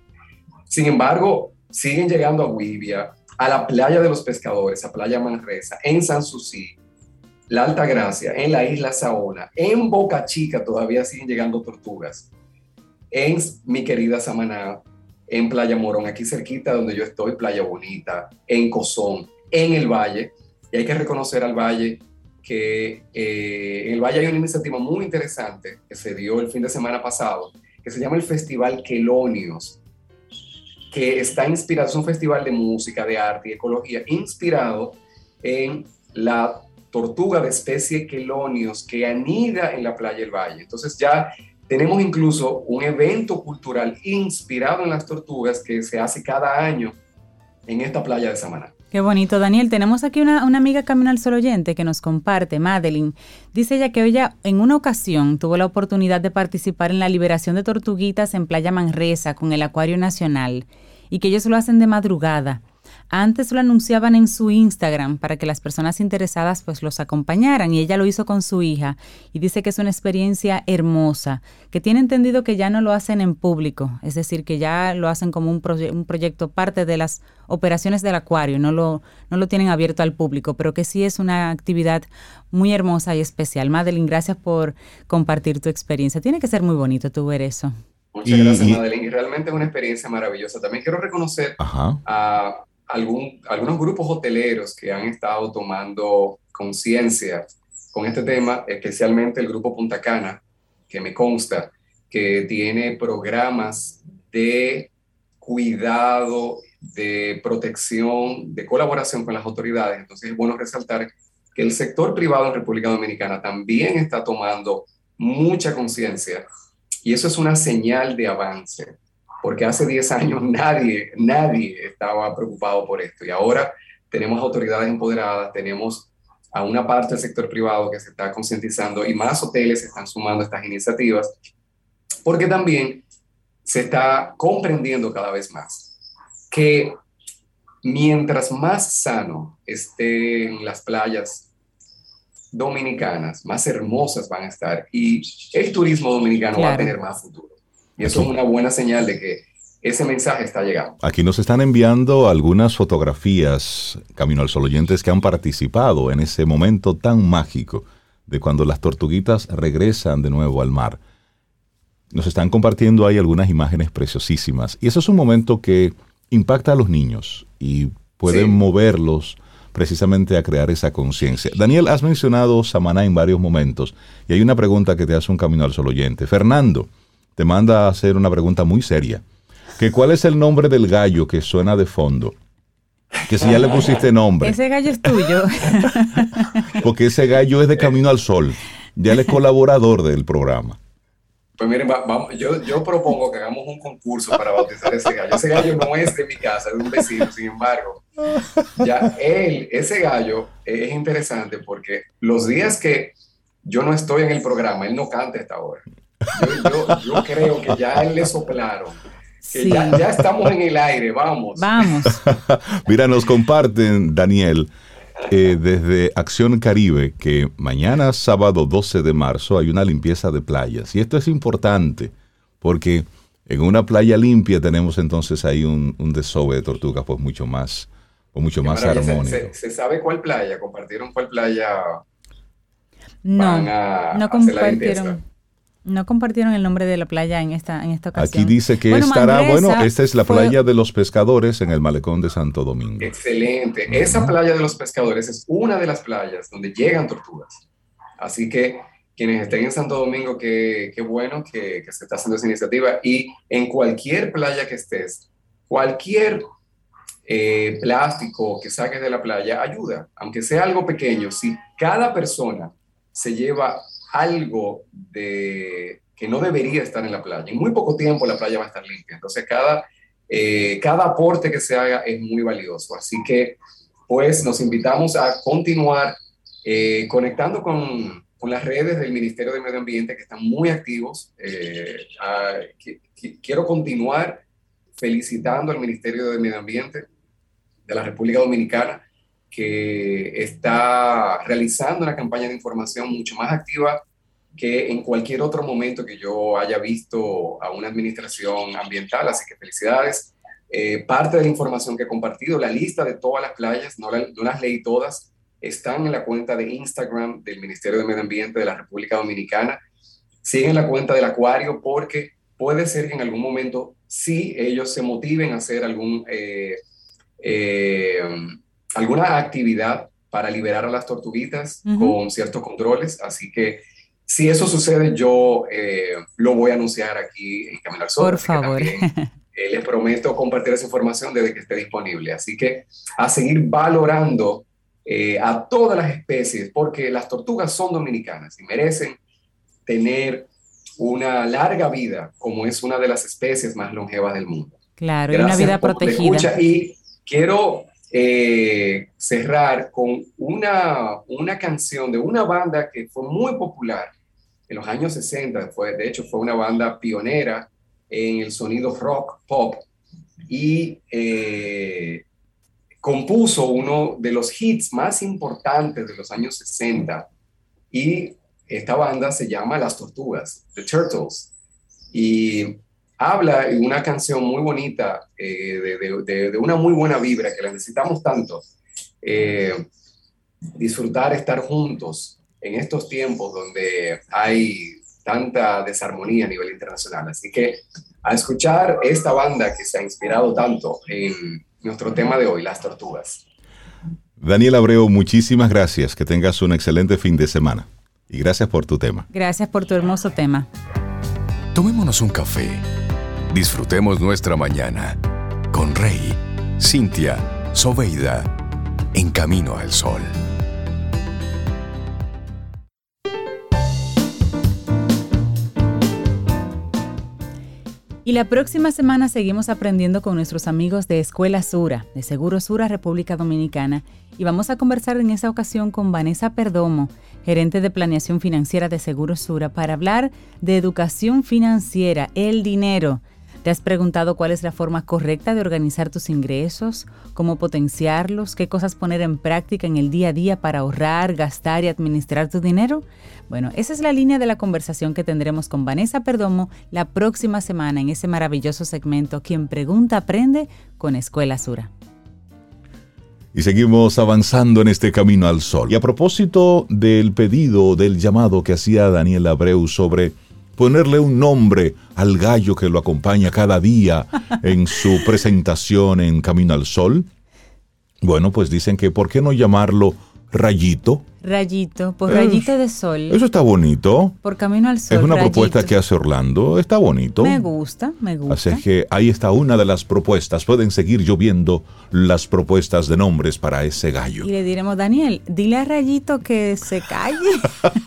Sin embargo, siguen llegando a Guivia, a la playa de los pescadores, a Playa Manresa, en San Susi, la Alta Gracia, en la isla Saona, en Boca Chica todavía siguen llegando tortugas, en mi querida Samaná, en Playa Morón, aquí cerquita donde yo estoy, Playa Bonita, en Cozón, en el Valle, y hay que reconocer al Valle que eh, en el Valle hay una iniciativa muy interesante que se dio el fin de semana pasado, que se llama el Festival Quelonios, que está inspirado, es un festival de música, de arte y ecología, inspirado en la tortuga de especie Quelonios que anida en la playa del Valle. Entonces ya tenemos incluso un evento cultural inspirado en las tortugas que se hace cada año en esta playa de Samaná. Qué bonito, Daniel. Tenemos aquí una, amiga Camino al Sol oyente que nos comparte, Madeline. Dice ella que ella en una ocasión tuvo la oportunidad de participar en la liberación de tortuguitas en Playa Manresa con el Acuario Nacional y que ellos lo hacen de madrugada. Antes lo anunciaban en su Instagram para que las personas interesadas pues los acompañaran y ella lo hizo con su hija y dice que es una experiencia hermosa, que tiene entendido que ya no lo hacen en público, es decir, que ya lo hacen como un, un proyecto parte de las operaciones del acuario, no lo, no lo tienen abierto al público, pero que sí es una actividad muy hermosa y especial. Madeline, gracias por compartir tu experiencia. Tiene que ser muy bonito tu ver eso. Muchas gracias, Madeline. Y realmente es una experiencia maravillosa. También quiero reconocer a algún, algunos grupos hoteleros que han estado tomando conciencia con este tema, especialmente el grupo Punta Cana, que me consta que tiene programas de cuidado, de protección, de colaboración con las autoridades. Entonces es bueno resaltar que el sector privado en República Dominicana también está tomando mucha conciencia y eso es una señal de avance, porque hace 10 años nadie, nadie estaba preocupado por esto y ahora tenemos autoridades empoderadas, tenemos a una parte del sector privado que se está concientizando y más hoteles se están sumando a estas iniciativas, porque también se está comprendiendo cada vez más que mientras más sano estén las playas dominicanas, más hermosas van a estar y el turismo dominicano va a tener más futuro. Y eso es una buena señal de que ese mensaje está llegando. Aquí nos están enviando algunas fotografías, Camino al Sol oyentes, que han participado en ese momento tan mágico de cuando las tortuguitas regresan de nuevo al mar. Nos están compartiendo ahí algunas imágenes preciosísimas. Y eso es un momento que impacta a los niños y pueden moverlos precisamente a crear esa conciencia. Daniel, has mencionado Samaná en varios momentos y hay una pregunta que te hace un camino al sol oyente. Fernando te manda a hacer una pregunta muy seria. Que ¿Cuál es el nombre del gallo que suena de fondo? Que si ya le pusiste nombre. Ese gallo es tuyo. Porque ese gallo es de Camino al Sol. Ya él es colaborador del programa. Pues miren, vamos, yo, yo, propongo que hagamos un concurso para bautizar ese gallo. Ese gallo no es de mi casa, es de un vecino, sin embargo. Ya él, ese gallo es interesante porque los días que yo no estoy en el programa, él no canta esta hora. Yo, yo, creo que ya él le soplaron. Que ya, ya estamos en el aire, vamos. Vamos. Mira, nos comparten, Daniel, eh, desde Acción Caribe que mañana, sábado 12 de marzo, hay una limpieza de playas. Y esto es importante porque en una playa limpia tenemos entonces ahí un, un desove de tortugas pues mucho más, pues mucho más armónico. ¿Se, sabe cuál playa? ¿Compartieron cuál playa? No, no compartieron. No compartieron el nombre de la playa en esta, en esta ocasión. Aquí dice que estará, bueno, esta es la playa de los pescadores en el malecón de Santo Domingo. Excelente. Esa playa de los pescadores es una de las playas donde llegan tortugas. Así que quienes estén en Santo Domingo, qué, qué bueno que, que, se está haciendo esa iniciativa. Y en cualquier playa que estés, cualquier eh, plástico que saques de la playa ayuda, aunque sea algo pequeño. Si cada persona se lleva algo de, que no debería estar en la playa. En muy poco tiempo la playa va a estar limpia. Entonces, cada, eh, cada aporte que se haga es muy valioso. Así que, pues, nos invitamos a continuar eh, conectando con, con, las redes del Ministerio de Medio Ambiente que están muy activos. Eh, quiero continuar felicitando al Ministerio de Medio Ambiente de la República Dominicana que está realizando una campaña de información mucho más activa que en cualquier otro momento que yo haya visto a una administración ambiental, así que felicidades. Eh, parte de la información que he compartido, la lista de todas las playas, no, no las leí todas, están en la cuenta de Instagram del Ministerio de Medio Ambiente de la República Dominicana. Siguen la cuenta del acuario porque puede ser que en algún momento sí ellos se motiven a hacer algún... Eh, eh, alguna actividad para liberar a las tortuguitas con ciertos controles. Así que si eso sucede, yo eh, lo voy a anunciar aquí en Camino al Sol. Por favor. Eh, les prometo compartir esa información desde que esté disponible. Así que a seguir valorando eh, a todas las especies, porque las tortugas son dominicanas y merecen tener una larga vida, como es una de las especies más longevas del mundo. Claro, y una vida protegida. Y quiero eh, cerrar con una, una canción de una banda que fue muy popular en los años 60, fue, de hecho fue una banda pionera en el sonido rock pop y eh, compuso uno de los hits más importantes de los años 60 y esta banda se llama Las Tortugas, The Turtles. Y habla en una canción muy bonita, eh, de, una muy buena vibra, que la necesitamos tanto. Eh, disfrutar, estar juntos en estos tiempos donde hay tanta desarmonía a nivel internacional. Así que a escuchar esta banda que se ha inspirado tanto en nuestro tema de hoy, las tortugas. Daniel Abreu, muchísimas gracias. Que tengas un excelente fin de semana. Y gracias por tu tema. Gracias por tu hermoso tema. Tomémonos un café. Disfrutemos nuestra mañana con Rey, Cintia, Soveida, en camino al sol. Y la próxima semana seguimos aprendiendo con nuestros amigos de Escuela Sura, de Seguro Sura República Dominicana, y vamos a conversar en esa ocasión con Vanessa Perdomo, gerente de planeación financiera de Seguro Sura, para hablar de educación financiera, el dinero ¿Te has preguntado cuál es la forma correcta de organizar tus ingresos? ¿Cómo potenciarlos? ¿Qué cosas poner en práctica en el día a día para ahorrar, gastar y administrar tu dinero? Bueno, esa es la línea de la conversación que tendremos con Vanessa Perdomo la próxima semana en ese maravilloso segmento Quien pregunta aprende con Escuela Sura. Y seguimos avanzando en este camino al sol. Y a propósito del pedido, del llamado que hacía Daniel Abreu sobre ponerle un nombre al gallo que lo acompaña cada día en su presentación en Camino al Sol? Bueno, pues dicen que ¿por qué no llamarlo Rayito? Rayito, por rayito de sol. Eso está bonito. Por camino al sol. Es una propuesta que hace Orlando. Está bonito. Me gusta, me gusta. Así que ahí está una de las propuestas. Pueden seguir lloviendo las propuestas de nombres para ese gallo. Y le diremos, Daniel, dile a Rayito que se calle.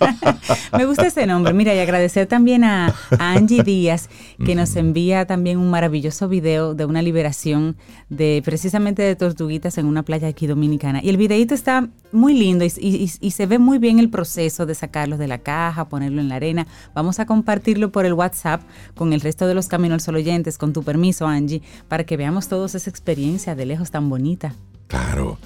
me gusta ese nombre. Mira, y agradecer también a, Angie Díaz, que nos envía también un maravilloso video de una liberación de precisamente de tortuguitas en una playa aquí dominicana. Y el videito está muy lindo y y se ve muy bien el proceso de sacarlos de la caja, ponerlo en la arena. Vamos a compartirlo por el WhatsApp con el resto de los Camino al Sol oyentes, con tu permiso, Angie, para que veamos todos esa experiencia de lejos tan bonita. Claro.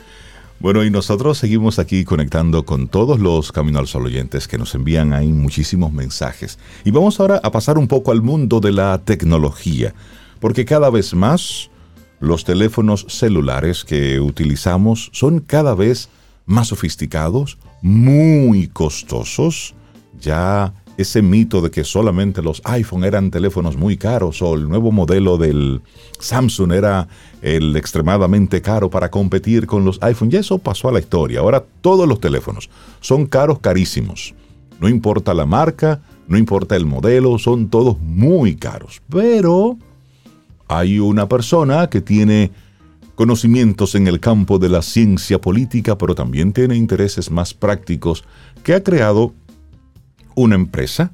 Bueno, y nosotros seguimos aquí conectando con todos los Camino al Sol oyentes que nos envían ahí muchísimos mensajes. Y vamos ahora a pasar un poco al mundo de la tecnología, porque cada vez más los teléfonos celulares que utilizamos son cada vez más sofisticados, muy costosos. Ya ese mito de que solamente los iPhone eran teléfonos muy caros o el nuevo modelo del Samsung era el extremadamente caro para competir con los iPhone, ya eso pasó a la historia. Ahora todos los teléfonos son caros, carísimos. No importa la marca, no importa el modelo, son todos muy caros. Pero hay una persona que tiene conocimientos en el campo de la ciencia política, pero también tiene intereses más prácticos, que ha creado una empresa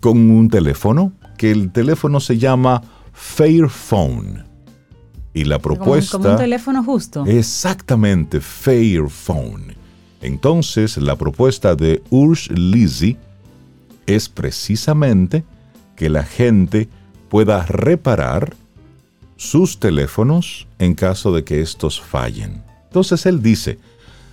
con un teléfono, que el teléfono se llama Fairphone. Y la propuesta... Como, un teléfono justo. Exactamente, Fairphone. Entonces, la propuesta de Urs Lizzy es precisamente que la gente pueda reparar sus teléfonos en caso de que estos fallen. Entonces él dice,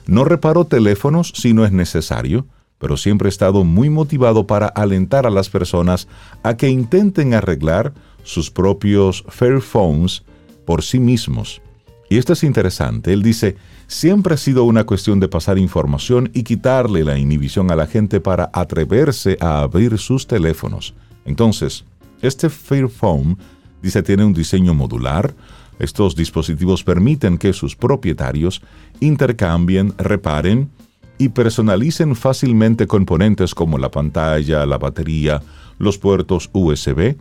no reparo teléfonos si no es necesario, pero siempre he estado muy motivado para alentar a las personas a que intenten arreglar sus propios Fairphones por sí mismos. Y esto es interesante, él dice, siempre ha sido una cuestión de pasar información y quitarle la inhibición a la gente para atreverse a abrir sus teléfonos. Entonces, este Fairphone Dice tiene un diseño modular. Estos dispositivos permiten que sus propietarios intercambien, reparen y personalicen fácilmente componentes como la pantalla, la batería, los puertos USB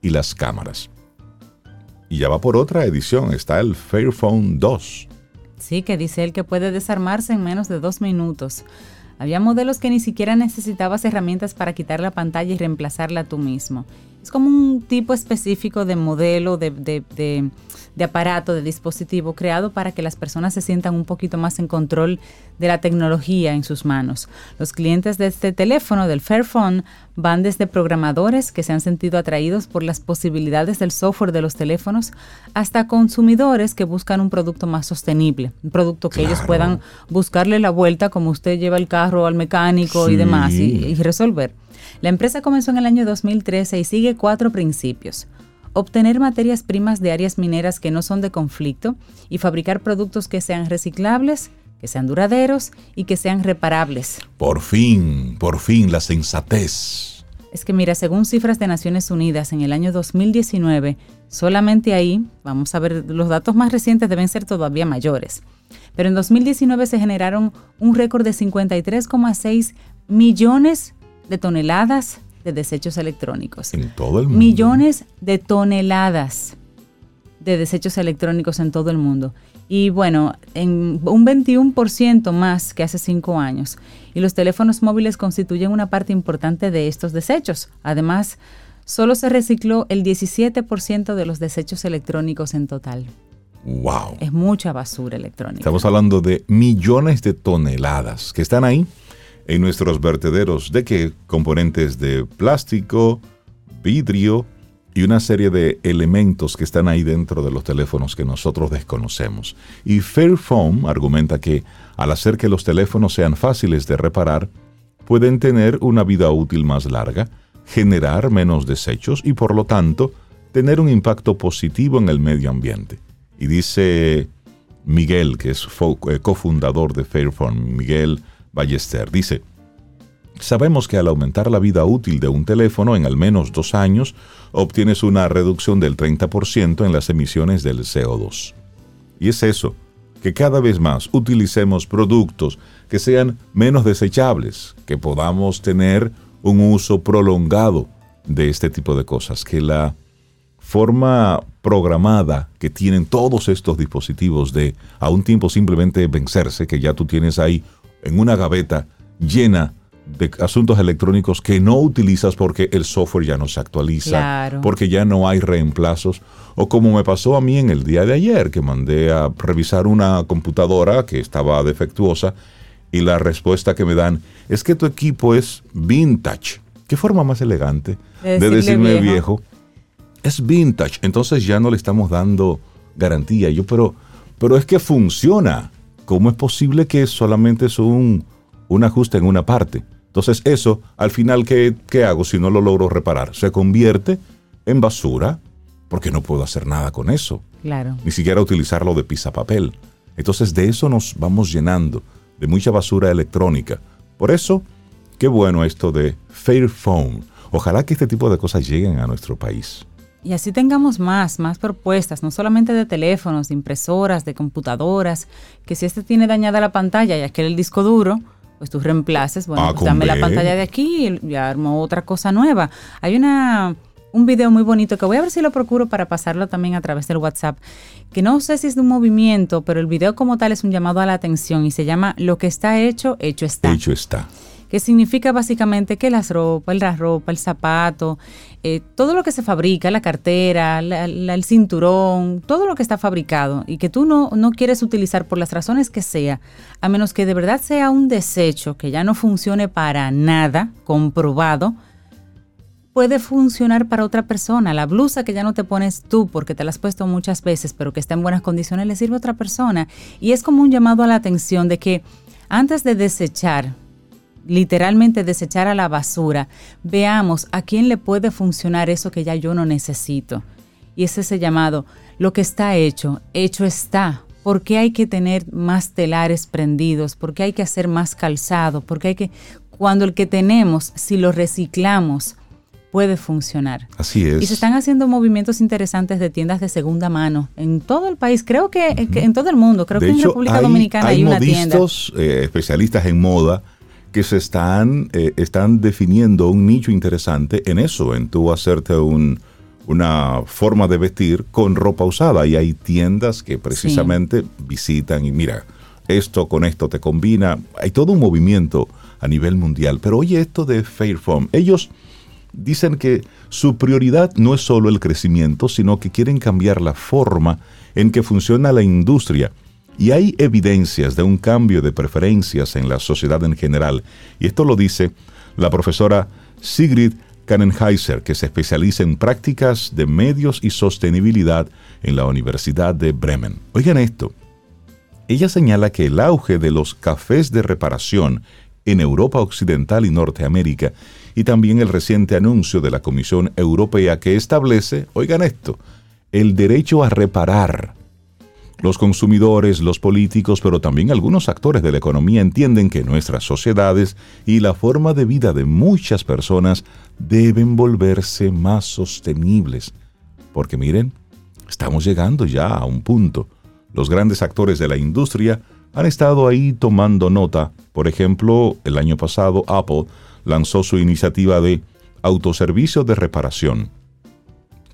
y las cámaras. Y ya va por otra edición, está el Fairphone 2. Sí, que dice él que puede desarmarse en menos de dos minutos. Había modelos que ni siquiera necesitabas herramientas para quitar la pantalla y reemplazarla tú mismo. Es como un tipo específico de modelo, de, de aparato, de dispositivo creado para que las personas se sientan un poquito más en control de la tecnología en sus manos. Los clientes de este teléfono, del Fairphone, van desde programadores que se han sentido atraídos por las posibilidades del software de los teléfonos hasta consumidores que buscan un producto más sostenible, un producto que ellos puedan buscarle la vuelta como usted lleva el carro al mecánico y demás y resolver. La empresa comenzó en el año 2013 y sigue cuatro principios obtener materias primas de áreas mineras que no son de conflicto y fabricar productos que sean reciclables, que sean duraderos y que sean reparables. Por fin, por fin la sensatez. Es que mira, según cifras de Naciones Unidas, en el año 2019, solamente ahí, vamos a ver, los datos más recientes deben ser todavía mayores, pero en 2019 se generaron un récord de 53,6 millones de toneladas de desechos electrónicos. En todo el mundo. Millones de toneladas de desechos electrónicos en todo el mundo. Y bueno, en un 21% más que hace cinco años. Y los teléfonos móviles constituyen una parte importante de estos desechos. Además, solo se recicló el 17% de los desechos electrónicos en total. ¡Wow! Es mucha basura electrónica. Estamos hablando de millones de toneladas que están ahí en nuestros vertederos. ¿De qué? Componentes de plástico, vidrio, y una serie de elementos que están ahí dentro de los teléfonos que nosotros desconocemos. Y Fairphone argumenta que al hacer que los teléfonos sean fáciles de reparar, pueden tener una vida útil más larga, generar menos desechos y por lo tanto tener un impacto positivo en el medio ambiente. Y dice Miguel, que es eh, cofundador de Fairphone, Miguel Ballester, dice, Sabemos que al aumentar la vida útil de un teléfono en al menos dos años, obtienes una reducción del 30% en las emisiones del CO2. Y es eso, que cada vez más utilicemos productos que sean menos desechables, que podamos tener un uso prolongado de este tipo de cosas, que la forma programada que tienen todos estos dispositivos de a un tiempo simplemente vencerse, que ya tú tienes ahí en una gaveta llena de asuntos electrónicos que no utilizas porque el software ya no se actualiza, porque ya no hay reemplazos, o como me pasó a mí en el día de ayer, que mandé a revisar una computadora que estaba defectuosa y la respuesta que me dan es que tu equipo es vintage. ¿Qué forma más elegante de, decirme viejo. Es vintage, entonces ya no le estamos dando garantía. Yo, pero, pero es que funciona. ¿Cómo es posible que solamente es un, un ajuste en una parte? Entonces eso, al final, ¿qué, hago si no lo logro reparar? Se convierte en basura porque no puedo hacer nada con eso. Claro. Ni siquiera utilizarlo de papel. Entonces de eso nos vamos llenando, de mucha basura electrónica. Por eso, qué bueno esto de Fairphone. Ojalá que este tipo de cosas lleguen a nuestro país. Y así tengamos más, más propuestas, no solamente de teléfonos, de impresoras, de computadoras, que si este tiene dañada la pantalla y aquel el disco duro, pues tú reemplaces, bueno, ah, pues dame la pantalla de aquí y armo otra cosa nueva. Hay una un video muy bonito que voy a ver si lo procuro para pasarlo también a través del WhatsApp, que no sé si es de un movimiento, pero el video como tal es un llamado a la atención y se llama Lo que está hecho, hecho está. Hecho está que significa básicamente que las ropas, el zapato, eh, todo lo que se fabrica, la cartera, el cinturón, todo lo que está fabricado y que tú no, no quieres utilizar por las razones que sea, a menos que de verdad sea un desecho que ya no funcione para nada, comprobado, puede funcionar para otra persona. La blusa que ya no te pones tú porque te la has puesto muchas veces, pero que está en buenas condiciones, le sirve a otra persona. Y es como un llamado a la atención de que antes de desechar, literalmente desechar a la basura, veamos a quién le puede funcionar eso que ya yo no necesito. Y es ese llamado, lo que está hecho, hecho está. ¿Por qué hay que tener más telares prendidos? ¿Por qué hay que hacer más calzado? Porque hay que, cuando el que tenemos, si lo reciclamos, puede funcionar. Así es. Y se están haciendo movimientos interesantes de tiendas de segunda mano en todo el país, creo que, en todo el mundo, creo que en República Dominicana hay, una tienda. Eh, especialistas en moda que se están, eh, están definiendo un nicho interesante en eso, en tú hacerte un, una forma de vestir con ropa usada. Y hay tiendas que precisamente visitan y mira, esto con esto te combina. Hay todo un movimiento a nivel mundial. Pero oye esto de Fairform. Ellos dicen que su prioridad no es solo el crecimiento, sino que quieren cambiar la forma en que funciona la industria y hay evidencias de un cambio de preferencias en la sociedad en general. Y esto lo dice la profesora Sigrid Kannenheiser, que se especializa en prácticas de medios y sostenibilidad en la Universidad de Bremen. Oigan esto. Ella señala que el auge de los cafés de reparación en Europa Occidental y Norteamérica y también el reciente anuncio de la Comisión Europea que establece, oigan esto, el derecho a reparar Los consumidores, los políticos, pero también algunos actores de la economía entienden que nuestras sociedades y la forma de vida de muchas personas deben volverse más sostenibles. Porque miren, estamos llegando ya a un punto. Los grandes actores de la industria han estado ahí tomando nota. Por ejemplo, el año pasado Apple lanzó su iniciativa de autoservicio de reparación,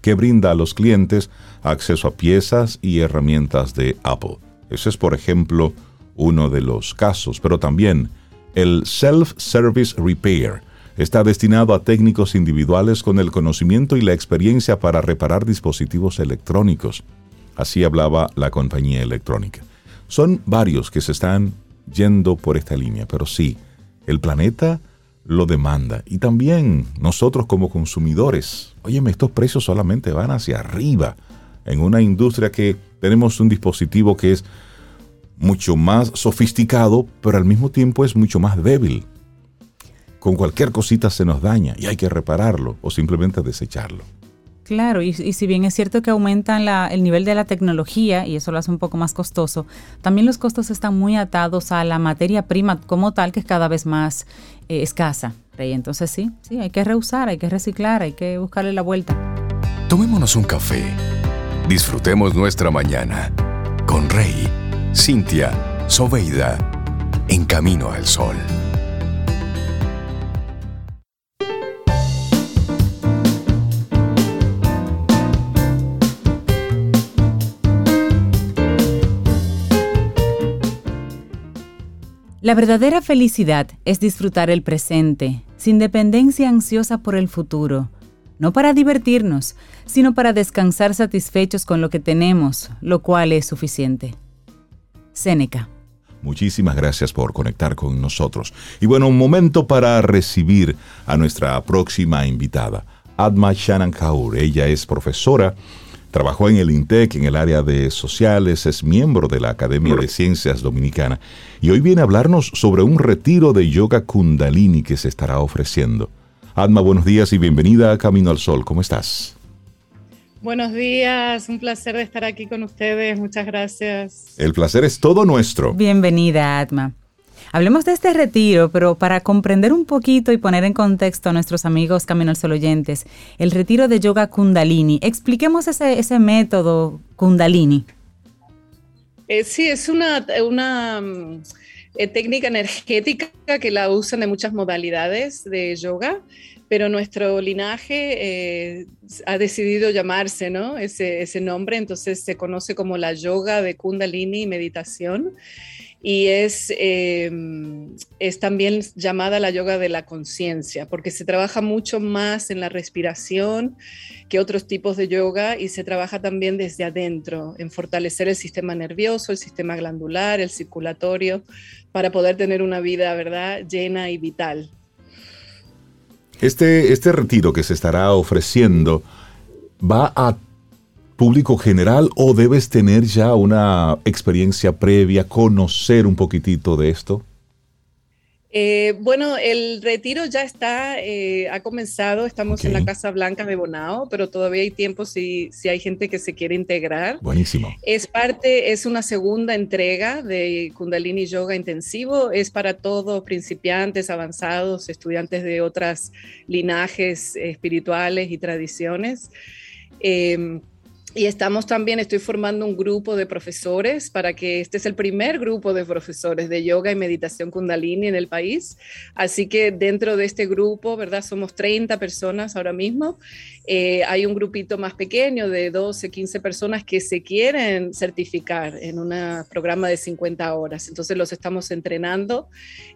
que brinda a los clientes acceso a piezas y herramientas de Apple. Ese es, por ejemplo, uno de los casos, pero también el Self-Service Repair está destinado a técnicos individuales con el conocimiento y la experiencia para reparar dispositivos electrónicos. Así hablaba la compañía electrónica. Son varios que se están yendo por esta línea, pero sí, el planeta lo demanda y también nosotros como consumidores. Óyeme, estos precios solamente van hacia arriba en una industria que tenemos un dispositivo que es mucho más sofisticado, pero al mismo tiempo es mucho más débil. Con cualquier cosita se nos daña y hay que repararlo o simplemente desecharlo. Claro, y, si bien es cierto que aumentan el nivel de la tecnología y eso lo hace un poco más costoso, también los costos están muy atados a la materia prima como tal, que es cada vez más eh, escasa. Rey. Entonces sí, sí, hay que reusar, hay que reciclar, hay que buscarle la vuelta. Tomémonos un café. Disfrutemos nuestra mañana con Rey, Cintia, Soveida, en camino al sol. La verdadera felicidad es disfrutar el presente, sin dependencia ansiosa por el futuro, no para divertirnos, sino para descansar satisfechos con lo que tenemos, lo cual es suficiente. Séneca. Muchísimas gracias por conectar con nosotros. Y bueno, un momento para recibir a nuestra próxima invitada, Adma Shannon Kaur. Ella es profesora Trabajó en el INTEC en el área de sociales, es miembro de la Academia de Ciencias Dominicana y hoy viene a hablarnos sobre un retiro de yoga kundalini que se estará ofreciendo. Adma, buenos días y bienvenida a Camino al Sol. ¿Cómo estás? Buenos días, un placer de estar aquí con ustedes. Muchas gracias. El placer es todo nuestro. Bienvenida, Adma. Hablemos de este retiro, pero para comprender un poquito y poner en contexto a nuestros amigos Camino al Sol oyentes, el retiro de yoga Kundalini. Expliquemos ese, método Kundalini. Eh, sí, es una, mm, eh, técnica energética que la usan de muchas modalidades de yoga, pero nuestro linaje eh, ha decidido llamarse ¿no? ese, ese nombre, entonces se conoce como la yoga de Kundalini meditación y es, em, es también llamada la yoga de la conciencia, porque se trabaja mucho más en la respiración que otros tipos de yoga y se trabaja también desde adentro, en fortalecer el sistema nervioso, el sistema glandular, el circulatorio, para poder tener una vida, ¿verdad?, llena y vital. Este, este retiro que se estará ofreciendo va a público general o debes tener ya una experiencia previa, conocer un poquitito de esto? Eh, bueno, el retiro ya está, eh, ha comenzado, estamos en la Casa Blanca de Bonao, pero todavía hay tiempo si, si hay gente que se quiere integrar. Buenísimo. Es parte, es una segunda entrega de Kundalini Yoga Intensivo, es para todos, principiantes, avanzados, estudiantes de otras linajes espirituales y tradiciones. Eh, y estamos también, estoy formando un grupo de profesores para que este es el primer grupo de profesores de yoga y meditación kundalini en el país. Así que dentro de este grupo, ¿verdad? Somos 30 personas ahora mismo. Eh, hay un grupito más pequeño de 12, 15 personas que se quieren certificar en un programa de 50 horas. Entonces los estamos entrenando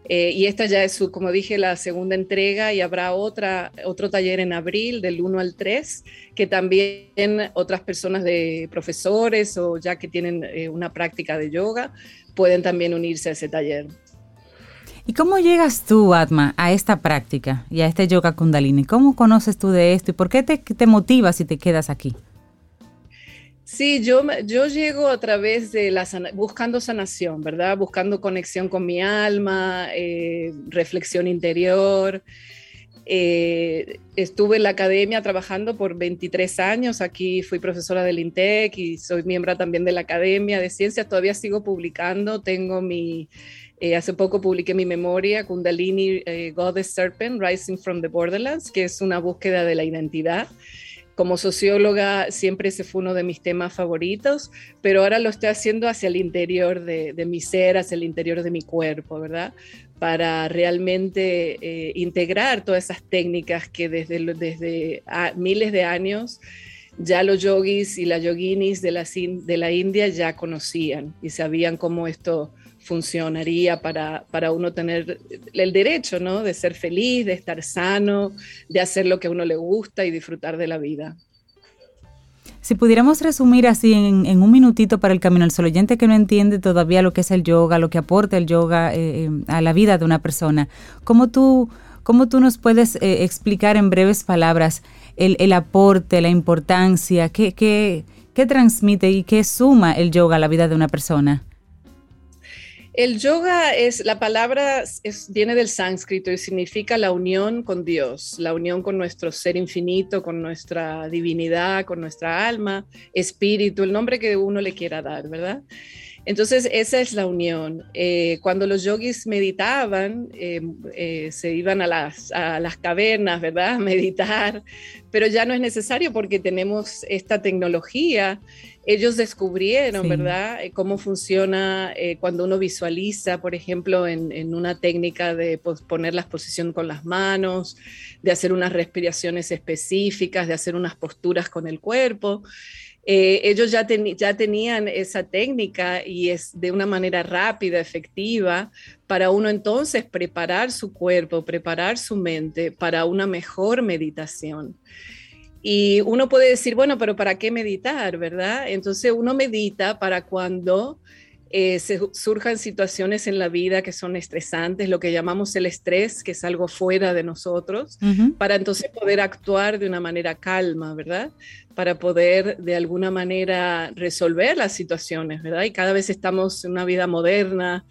eh, y esta ya es, su, como dije, la segunda entrega y habrá otra, otro taller en abril del 1 al 3 que también otras personas de profesores o ya que tienen eh, una práctica de yoga pueden también unirse a ese taller. ¿Y cómo llegas tú, Atma, a esta práctica y a este yoga kundalini? ¿Cómo conoces tú de esto y por qué te, te motivas y te quedas aquí? Sí, yo, yo llego a través de la buscando sanación, ¿verdad? Buscando conexión con mi alma, eh, reflexión interior. Eh, estuve en la academia trabajando por 23 años, aquí fui profesora del INTEC y soy miembro también de la Academia de Ciencias, todavía sigo publicando, tengo mi, eh, hace poco publiqué mi memoria, Kundalini eh, Goddess Serpent, Rising from the Borderlands, que es una búsqueda de la identidad. Como socióloga siempre ese fue uno de mis temas favoritos, pero ahora lo estoy haciendo hacia el interior de, de mi ser, hacia el interior de mi cuerpo, ¿verdad? Para realmente eh, integrar todas esas técnicas que desde, desde miles de años ya los yogis y las yoginis de la, de la India ya conocían y sabían cómo esto funcionaría para, para uno tener el derecho ¿no? de ser feliz, de estar sano, de hacer lo que a uno le gusta y disfrutar de la vida. Si pudiéramos resumir así en, un minutito para el camino al sol oyente que no entiende todavía lo que es el yoga, lo que aporta el yoga eh, eh, a la vida de una persona, ¿cómo tú, cómo tú nos puedes eh, explicar en breves palabras el, aporte, la importancia, qué, qué, qué transmite y qué suma el yoga a la vida de una persona? El yoga es, la palabra viene del sánscrito y significa la unión con Dios, la unión con nuestro ser infinito, con nuestra divinidad, con nuestra alma, espíritu, el nombre que uno le quiera dar, ¿verdad? Entonces, esa es la unión. Eh, cuando los yogis meditaban, eh, eh, se iban a las, a las cavernas, ¿verdad? A meditar, pero ya no es necesario porque tenemos esta tecnología ellos descubrieron, ¿verdad?, eh, cómo funciona eh, cuando uno visualiza, por ejemplo, en, una técnica de poner la posición con las manos, de hacer unas respiraciones específicas, de hacer unas posturas con el cuerpo. Eh, ellos ya, ya tenían esa técnica y es de una manera rápida, efectiva, para uno entonces preparar su cuerpo, preparar su mente para una mejor meditación. Y uno puede decir, bueno, pero ¿para qué meditar, verdad? Entonces uno medita para cuando eh, se surjan situaciones en la vida que son estresantes, lo que llamamos el estrés, que es algo fuera de nosotros, para entonces poder actuar de una manera calma, ¿verdad? Para poder de alguna manera resolver las situaciones, ¿verdad? Y cada vez estamos en una vida moderna,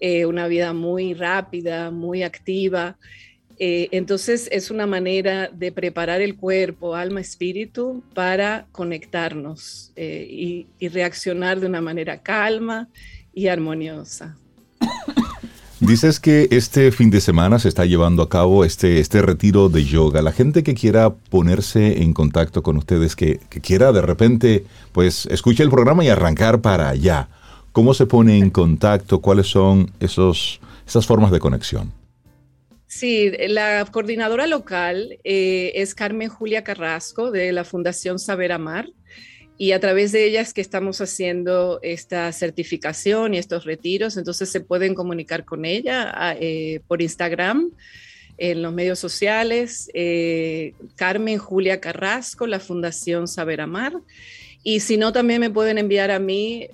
eh, una vida muy rápida, muy activa. Eh, entonces es una manera de preparar el cuerpo, alma, espíritu para conectarnos eh, y, reaccionar de una manera calma y armoniosa. Dices que este fin de semana se está llevando a cabo este, este retiro de yoga. La gente que quiera ponerse en contacto con ustedes, que, que quiera de repente, pues escuche el programa y arrancar para allá. ¿Cómo se pone en contacto? ¿Cuáles son esos, esas formas de conexión? Sí, la coordinadora local eh, es Carmen Julia Carrasco de la Fundación Saber Amar y a través de ella es que estamos haciendo esta certificación y estos retiros, entonces se pueden comunicar con ella eh, por Instagram, en los medios sociales, eh, Carmen Julia Carrasco, la Fundación Saber Amar. Y si no, también me pueden enviar a mí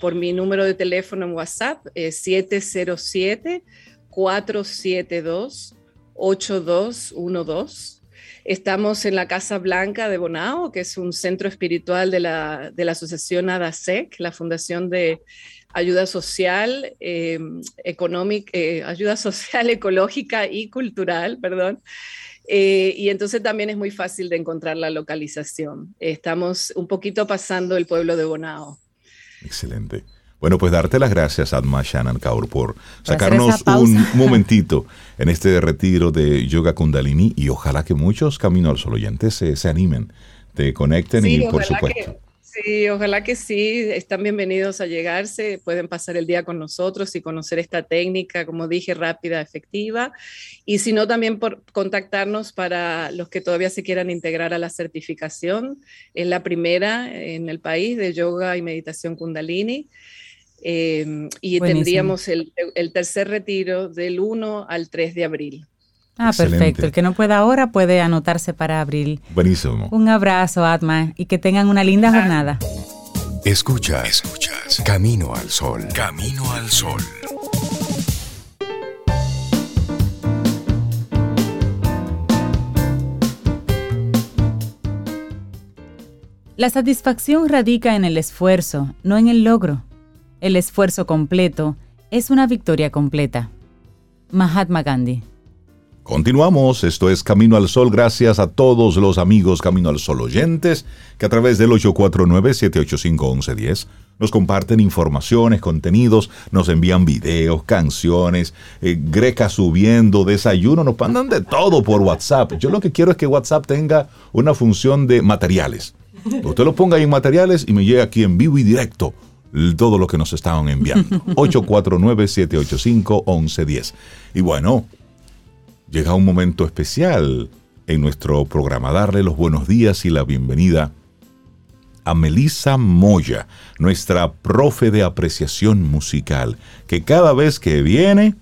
por mi número de teléfono en WhatsApp, 707 472-8212. Estamos en la Casa Blanca de Bonao, que es un centro espiritual de la, de la Asociación ADASEC, la Fundación de Ayuda Social, eh, eh, Ayuda Social, Ecológica y Cultural, perdón. Eh, y entonces también es muy fácil de encontrar la localización. Estamos un poquito pasando el pueblo de Bonao. Excelente. Bueno, pues darte las gracias, Adma Shannon Kaur, por sacarnos un momentito en este retiro de Yoga Kundalini y ojalá que muchos Camino al Sol oyentes se, se animen, te conecten y por supuesto. sí, ojalá que sí, están bienvenidos a llegarse, pueden pasar el día con nosotros y conocer esta técnica, como dije, rápida, efectiva. Y si no, también por contactarnos para los que todavía se quieran integrar a la certificación. Es la primera en el país de yoga y meditación kundalini. Em, y tendríamos el, tercer retiro del 1 al 3 de abril. Ah, perfecto. El que no pueda ahora puede anotarse para abril. Buenísimo. Un abrazo, Atma, y que tengan una linda jornada. Escucha, escuchas. Camino al sol. Camino al sol. La satisfacción radica en el esfuerzo, no en el logro. El esfuerzo completo es una victoria completa. Mahatma Gandhi Continuamos, esto es Camino al Sol, gracias a todos los amigos Camino al Sol oyentes que a través del 849-785-1110 nos comparten informaciones, contenidos, nos envían videos, canciones, eh, Greca subiendo, desayuno, nos mandan de todo por WhatsApp. Yo lo que quiero es que WhatsApp tenga una función de materiales. Usted lo ponga ahí en materiales y me llega aquí en vivo y directo todo lo que nos estaban enviando. 849-785-1110. Y bueno, llega un momento especial en nuestro programa, darle los buenos días y la bienvenida a Melissa Moya, nuestra profe de apreciación musical, que cada vez que viene,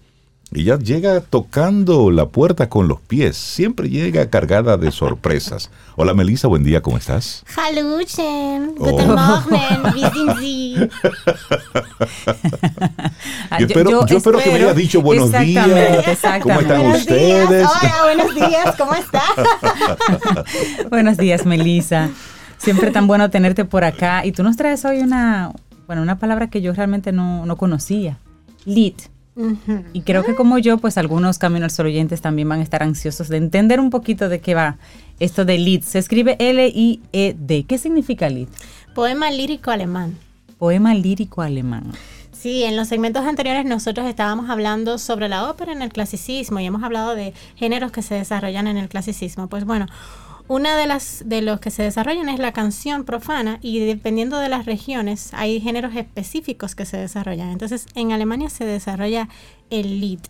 ella llega tocando la puerta con los pies, siempre llega cargada de sorpresas. Hola Melissa, buen día, ¿cómo estás? Halluchen, oh. guten Morgen, espero, yo, espero, que me haya dicho buenos días. ¿Cómo están ustedes? Hola, buenos días, ¿cómo estás? buenos días, Melissa. Siempre tan bueno tenerte por acá. Y tú nos traes hoy una, bueno, una palabra que yo realmente no, no conocía. Lit. Y creo que como yo, pues algunos Caminos al oyentes también van a estar ansiosos de entender un poquito de qué va esto de Lied. Se escribe L-I-E-D. ¿Qué significa Lied? Poema lírico alemán. Poema lírico alemán. Sí, en los segmentos anteriores nosotros estábamos hablando sobre la ópera en el clasicismo y hemos hablado de géneros que se desarrollan en el clasicismo. Pues bueno, una de las de los que se desarrollan es la canción profana y dependiendo de las regiones hay géneros específicos que se desarrollan. Entonces, en Alemania se desarrolla el Lied.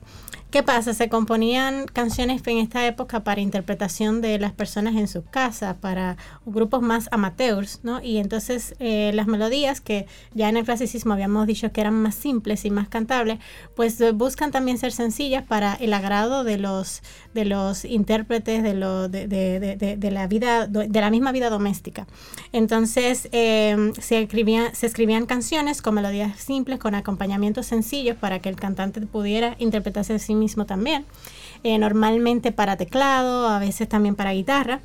¿Qué pasa? Se componían canciones en esta época para interpretación de las personas en sus casas, para grupos más amateurs, ¿no? Y entonces eh, las melodías que ya en el clasicismo habíamos dicho que eran más simples y más cantables, pues eh, buscan también ser sencillas para el agrado de los de los intérpretes de, lo, de, de, de, la vida de la misma vida doméstica. Entonces eh, se escribían se escribían canciones con melodías simples, con acompañamientos sencillos para que el cantante pudiera interpretarse a sí mismo también. Eh, normalmente para teclado, a veces también para guitarra.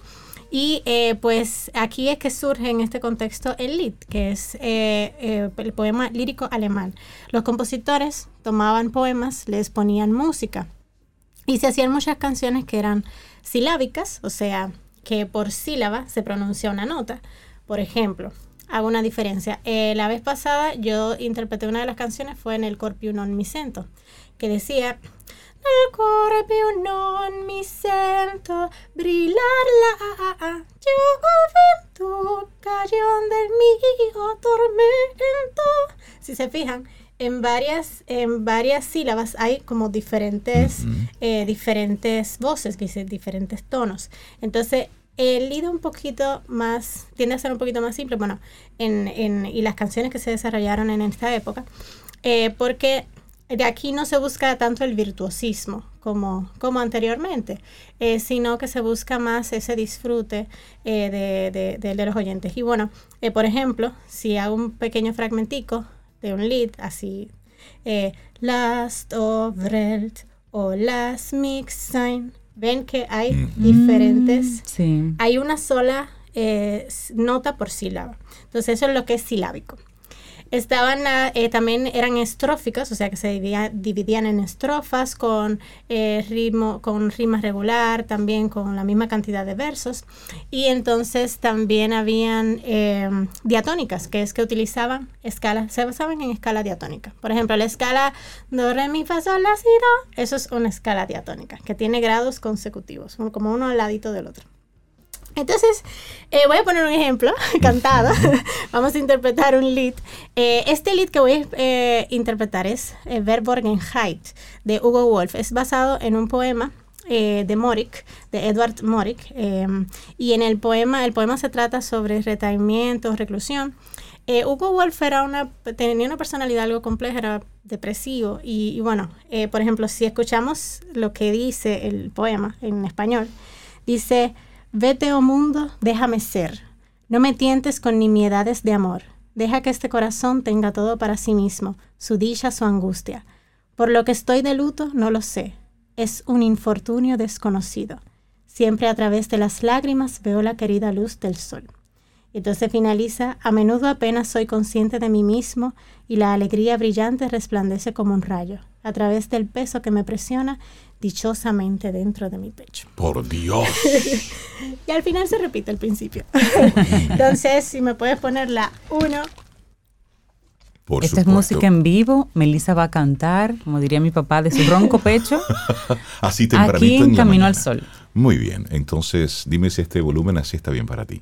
Y eh, pues aquí es que surge en este contexto el Lied, que es eh, el poema lírico alemán. Los compositores tomaban poemas, les ponían música y se hacían muchas canciones que eran silábicas, o sea, que por sílaba se pronuncia una nota. Por ejemplo, hago una diferencia. la vez pasada yo interpreté una de las canciones, fue en el Corpio non mi sento, que decía nel cuore più non mi sento brillar la gioventù, cagión del mio tormento. Si se fijan, en varias, en varias sílabas hay como diferentes, eh, diferentes voces, diferentes tonos. Entonces, el lead un poquito más, tiende a ser un poquito más simple, bueno, en, en, y las canciones que se desarrollaron en esta época, eh, porque de aquí no se busca tanto el virtuosismo como, como anteriormente, eh, sino que se busca más ese disfrute eh, de, de, los oyentes. Y bueno, eh, por ejemplo, si hago un pequeño fragmentico de un lead, así, Last of Welt o Last Mix Sign, ven que hay diferentes, sí. hay una sola nota por sílaba. Entonces eso es lo que es silábico. Estaban eh, también eran estróficas, o sea que se dividían en estrofas con eh, ritmo, con rima regular, también con la misma cantidad de versos. Y entonces también habían em, diatónicas, que es que utilizaban escalas, se basaban en escala diatónica. Por ejemplo, la escala do, re, mi, fa, sol, la, si, do, eso es una escala diatónica, que tiene grados consecutivos, como uno al ladito del otro. Entonces, eh, voy a poner un ejemplo cantado. Vamos a interpretar un lead. Eh, este lead que voy a eh, interpretar es Verborgenheit de Hugo Wolf. Es basado en un poema de Morik, de Edward Morik. y en el poema, el poema se trata sobre retraimiento, reclusión. Hugo Wolf era una, tenía una personalidad algo compleja, era depresivo. Y, y bueno, por ejemplo, si escuchamos lo que dice el poema en español, dice... Vete, oh mundo, déjame ser. No me tientes con nimiedades de amor. Deja que este corazón tenga todo para sí mismo, su dicha, su angustia. Por lo que estoy de luto, no lo sé. Es un infortunio desconocido. Siempre a través de las lágrimas veo la querida luz del sol. Entonces finaliza, a menudo apenas soy consciente de mí mismo y la alegría brillante resplandece como un rayo, a través del peso que me presiona dichosamente dentro de mi pecho. Por Dios. y al final se repite el principio. Entonces, si me puedes poner la 1. Esta es música en vivo. Melissa va a cantar, como diría mi papá, de su ronco pecho. así tempranito. Aquí en, Camino al Sol. Muy bien. Entonces, dime si este volumen así está bien para ti.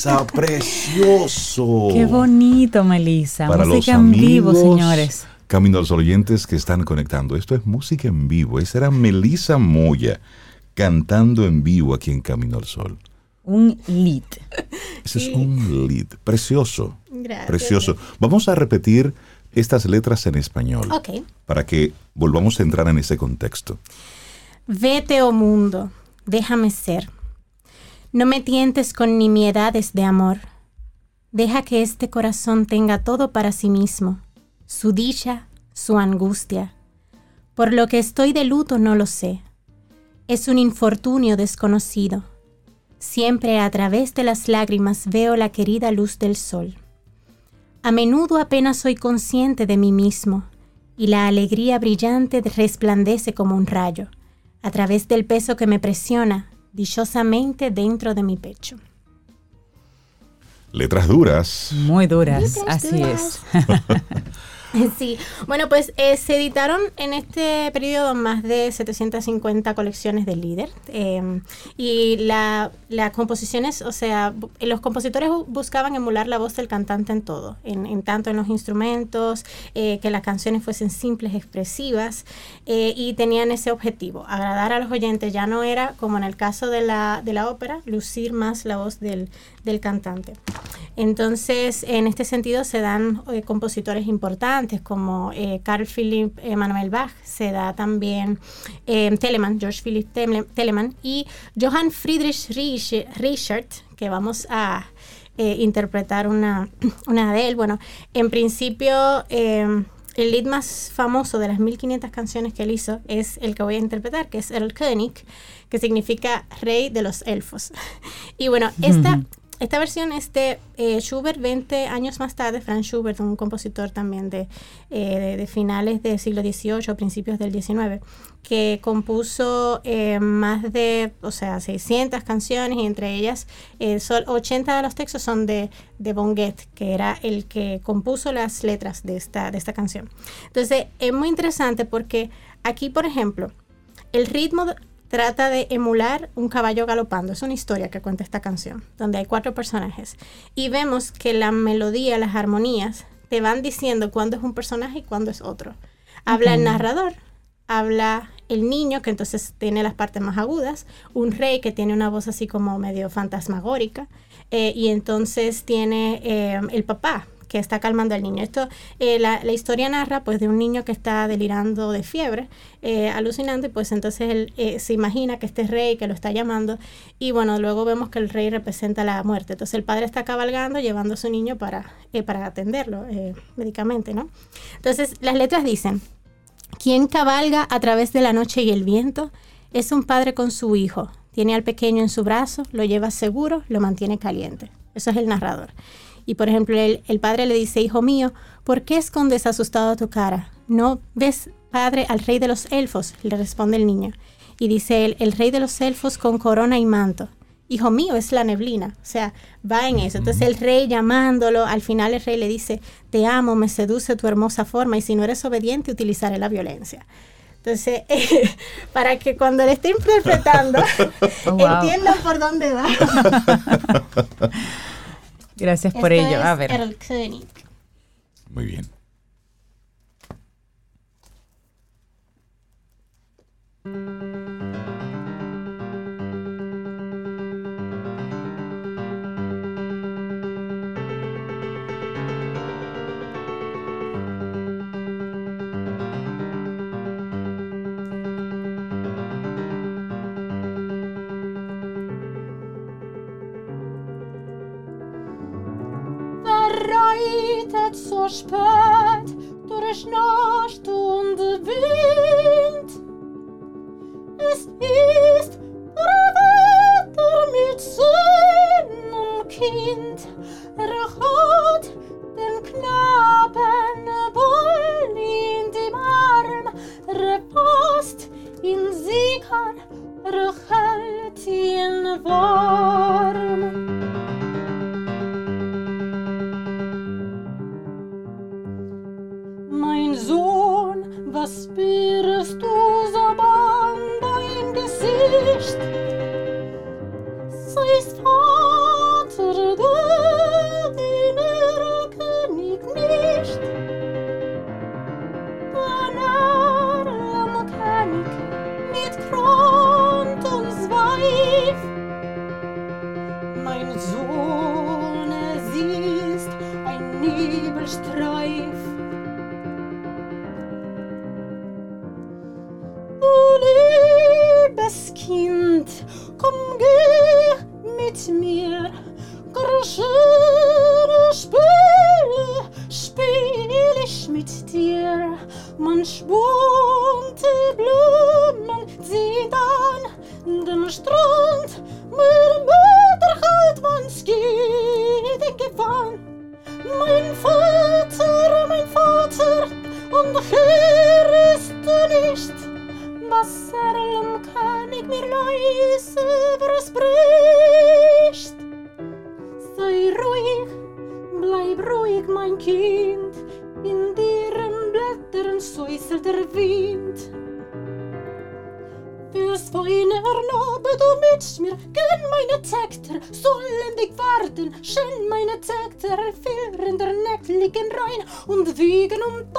precioso. Qué bonito, Melissa. música en vivo, señores. Camino a los oyentes que están conectando. Esto es música en vivo. Esa era Melissa Moya cantando en vivo aquí en Camino al Sol. Un lead. Ese es un lead. Precioso. Precioso. Vamos a repetir estas letras en español. Para que volvamos a entrar en ese contexto. Vete, oh mundo, déjame ser no me tientes con nimiedades de amor. Deja que este corazón tenga todo para sí mismo, su dicha, su angustia. Por lo que estoy de luto no lo sé. Es un infortunio desconocido. Siempre a través de las lágrimas veo la querida luz del sol. A menudo apenas soy consciente de mí mismo, y la alegría brillante resplandece como un rayo. A través del peso que me presiona, dichosamente dentro de mi pecho. Letras duras. Muy duras, así es. Sí, bueno, pues eh, se editaron en este periodo más de 750 colecciones de líder em, y las composiciones, o sea, los compositores buscaban emular la voz del cantante en todo, en, tanto en los instrumentos, eh, que las canciones fuesen simples, expresivas eh, y tenían ese objetivo, agradar a los oyentes, ya no era como en el caso de la, de la ópera, lucir más la voz del, del cantante. Entonces, en este sentido se dan eh, compositores importantes como eh, Carl Philipp Emanuel Bach, se da también Telemann, George Philipp Telemann y Johann Friedrich Richard, que vamos a interpretar una, una de él. Bueno, en principio el lead más famoso de las 1500 canciones que él hizo es el que voy a interpretar, que es el König, que significa rey de los elfos. y bueno, esta, esta versión es de eh, Schubert 20 años más tarde, Franz Schubert, un compositor también de, eh, de, finales del siglo XVIII, principios del XIX, que compuso eh, más de, o sea, 600 canciones y entre ellas 80 de los textos son de, de Bonguet, que era el que compuso las letras de esta, de esta canción. Entonces, es muy interesante porque aquí, por ejemplo, el ritmo trata de emular un caballo galopando. Es una historia que cuenta esta canción, donde hay cuatro personajes. Y vemos que la melodía, las armonías, te van diciendo cuándo es un personaje y cuándo es otro. Habla el narrador, habla el niño, que entonces tiene las partes más agudas, un rey que tiene una voz así como medio fantasmagórica, eh, y entonces tiene eh, el papá, que está calmando al niño. Esto, eh, la, historia narra pues de un niño que está delirando de fiebre, eh, alucinando, y pues entonces él eh, se imagina que este rey que lo está llamando, y bueno, luego vemos que el rey representa la muerte. Entonces el padre está cabalgando, llevando a su niño para, para atenderlo médicamente, ¿no? Entonces las letras dicen, ¿quién cabalga a través de la noche y el viento? Es un padre con su hijo. Tiene al pequeño en su brazo, lo lleva seguro, lo mantiene caliente. Eso es el narrador. Y por ejemplo, el, padre le dice, hijo mío, ¿por qué escondes asustado tu cara? ¿No ves, padre, al rey de los elfos? Le responde el niño. Y dice él, el rey de los elfos con corona y manto. Hijo mío, es la neblina. O sea, va en eso. Entonces el rey llamándolo, al final el rey le dice, te amo, me seduce tu hermosa forma y si no eres obediente utilizaré la violencia. Entonces, para que cuando le esté interpretando, oh, entiendan por dónde va. Gracias por ello. A ver. Muy bien. Reitet so spät durch Nacht und Wind. Es ist Wetter mit seinem Kind, er hat den Knaben wohl in dem Arm, er passt in Sicher, er hält ihn warm. Was spürst du so bang im Gesicht? Seist Vater, du liebes Kind, komm, geh mit mir. Schöne Spiele spiel ich mit dir. Man bunte Blumen sieht an dem Strand. Mit Mutter halt mir, gönn meine Täkter, sollen dich warten, schön meine Täkter, vier in der liegen rein und wiegen und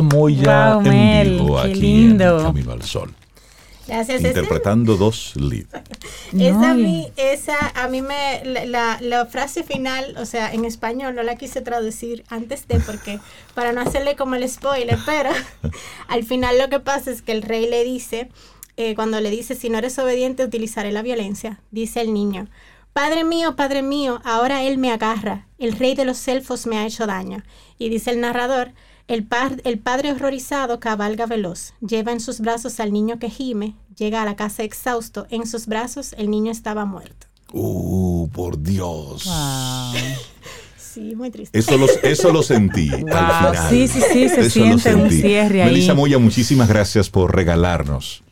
Moya Wow, en Mel, vivo qué aquí lindo. en Camino al Sol. Gracias. Ese- Interpretando dos leads. Esa, a mí, esa a mí me, la, la- la frase final, o sea, en español no la quise traducir antes de porque, para no hacerle como el spoiler, pero al final lo que pasa es que el rey le dice, eh, cuando le dice, si no eres obediente utilizaré la violencia, dice el niño, Padre mío, Padre mío, ahora él me agarra, el rey de los elfos me ha hecho daño. Y dice el narrador, el, par- el padre horrorizado cabalga veloz, lleva en sus brazos al niño que gime, llega a la casa exhausto, en sus brazos el niño estaba muerto. ¡Uh, por Dios! Wow. Sí, muy triste. Eso lo, eso lo sentí al final. Sí, sí, sí, se Eso siente un cierre ahí. Melissa Moya, muchísimas gracias por regalarnos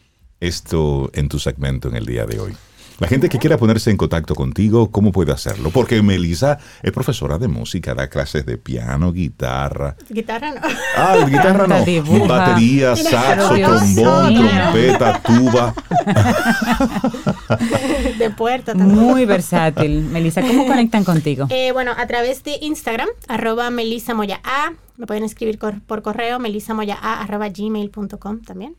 esto en tu segmento en el día de hoy. La gente que quiera ponerse en contacto contigo, ¿cómo puede hacerlo? Porque Melissa es profesora de música, da clases de piano, guitarra. Guitarra no. Ah, guitarra no. Dibuja. Batería, saxo, trombón, trompeta, tuba. de puerta también. Muy versátil. Melissa, ¿cómo conectan contigo? Eh, bueno, a través de Instagram, arroba Melissa Moya A. Me pueden escribir por correo melisamoyaa arroba gmail.com también.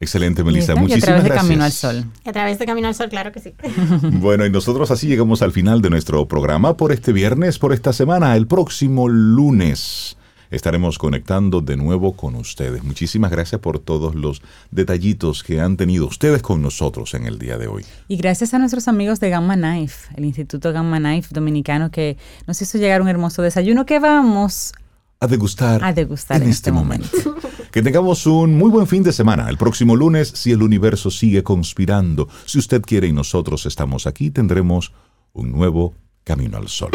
Excelente, Melissa. Y a Muchísimas través de gracias. Camino al Sol. A través de Camino al Sol, claro que sí. Bueno, y nosotros así llegamos al final de nuestro programa por este viernes, por esta semana. El próximo lunes estaremos conectando de nuevo con ustedes. Muchísimas gracias por todos los detallitos que han tenido ustedes con nosotros en el día de hoy. Y gracias a nuestros amigos de Gamma Knife, el Instituto Gamma Knife Dominicano, que nos hizo llegar un hermoso desayuno que vamos A degustar, a degustar en, este momento. Que tengamos un muy buen fin de semana. El próximo lunes, si el universo sigue conspirando, si usted quiere y nosotros estamos aquí, tendremos un nuevo Camino al Sol.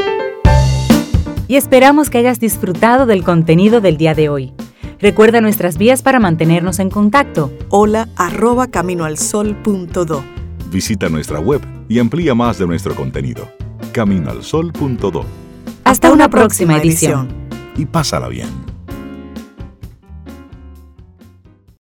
Y esperamos que hayas disfrutado del contenido del día de hoy. Recuerda nuestras vías para mantenernos en contacto. Hola arroba caminoalsol.do. Visita nuestra web y amplía más de nuestro contenido. Caminoalsol.do Hasta una próxima edición y pásala bien.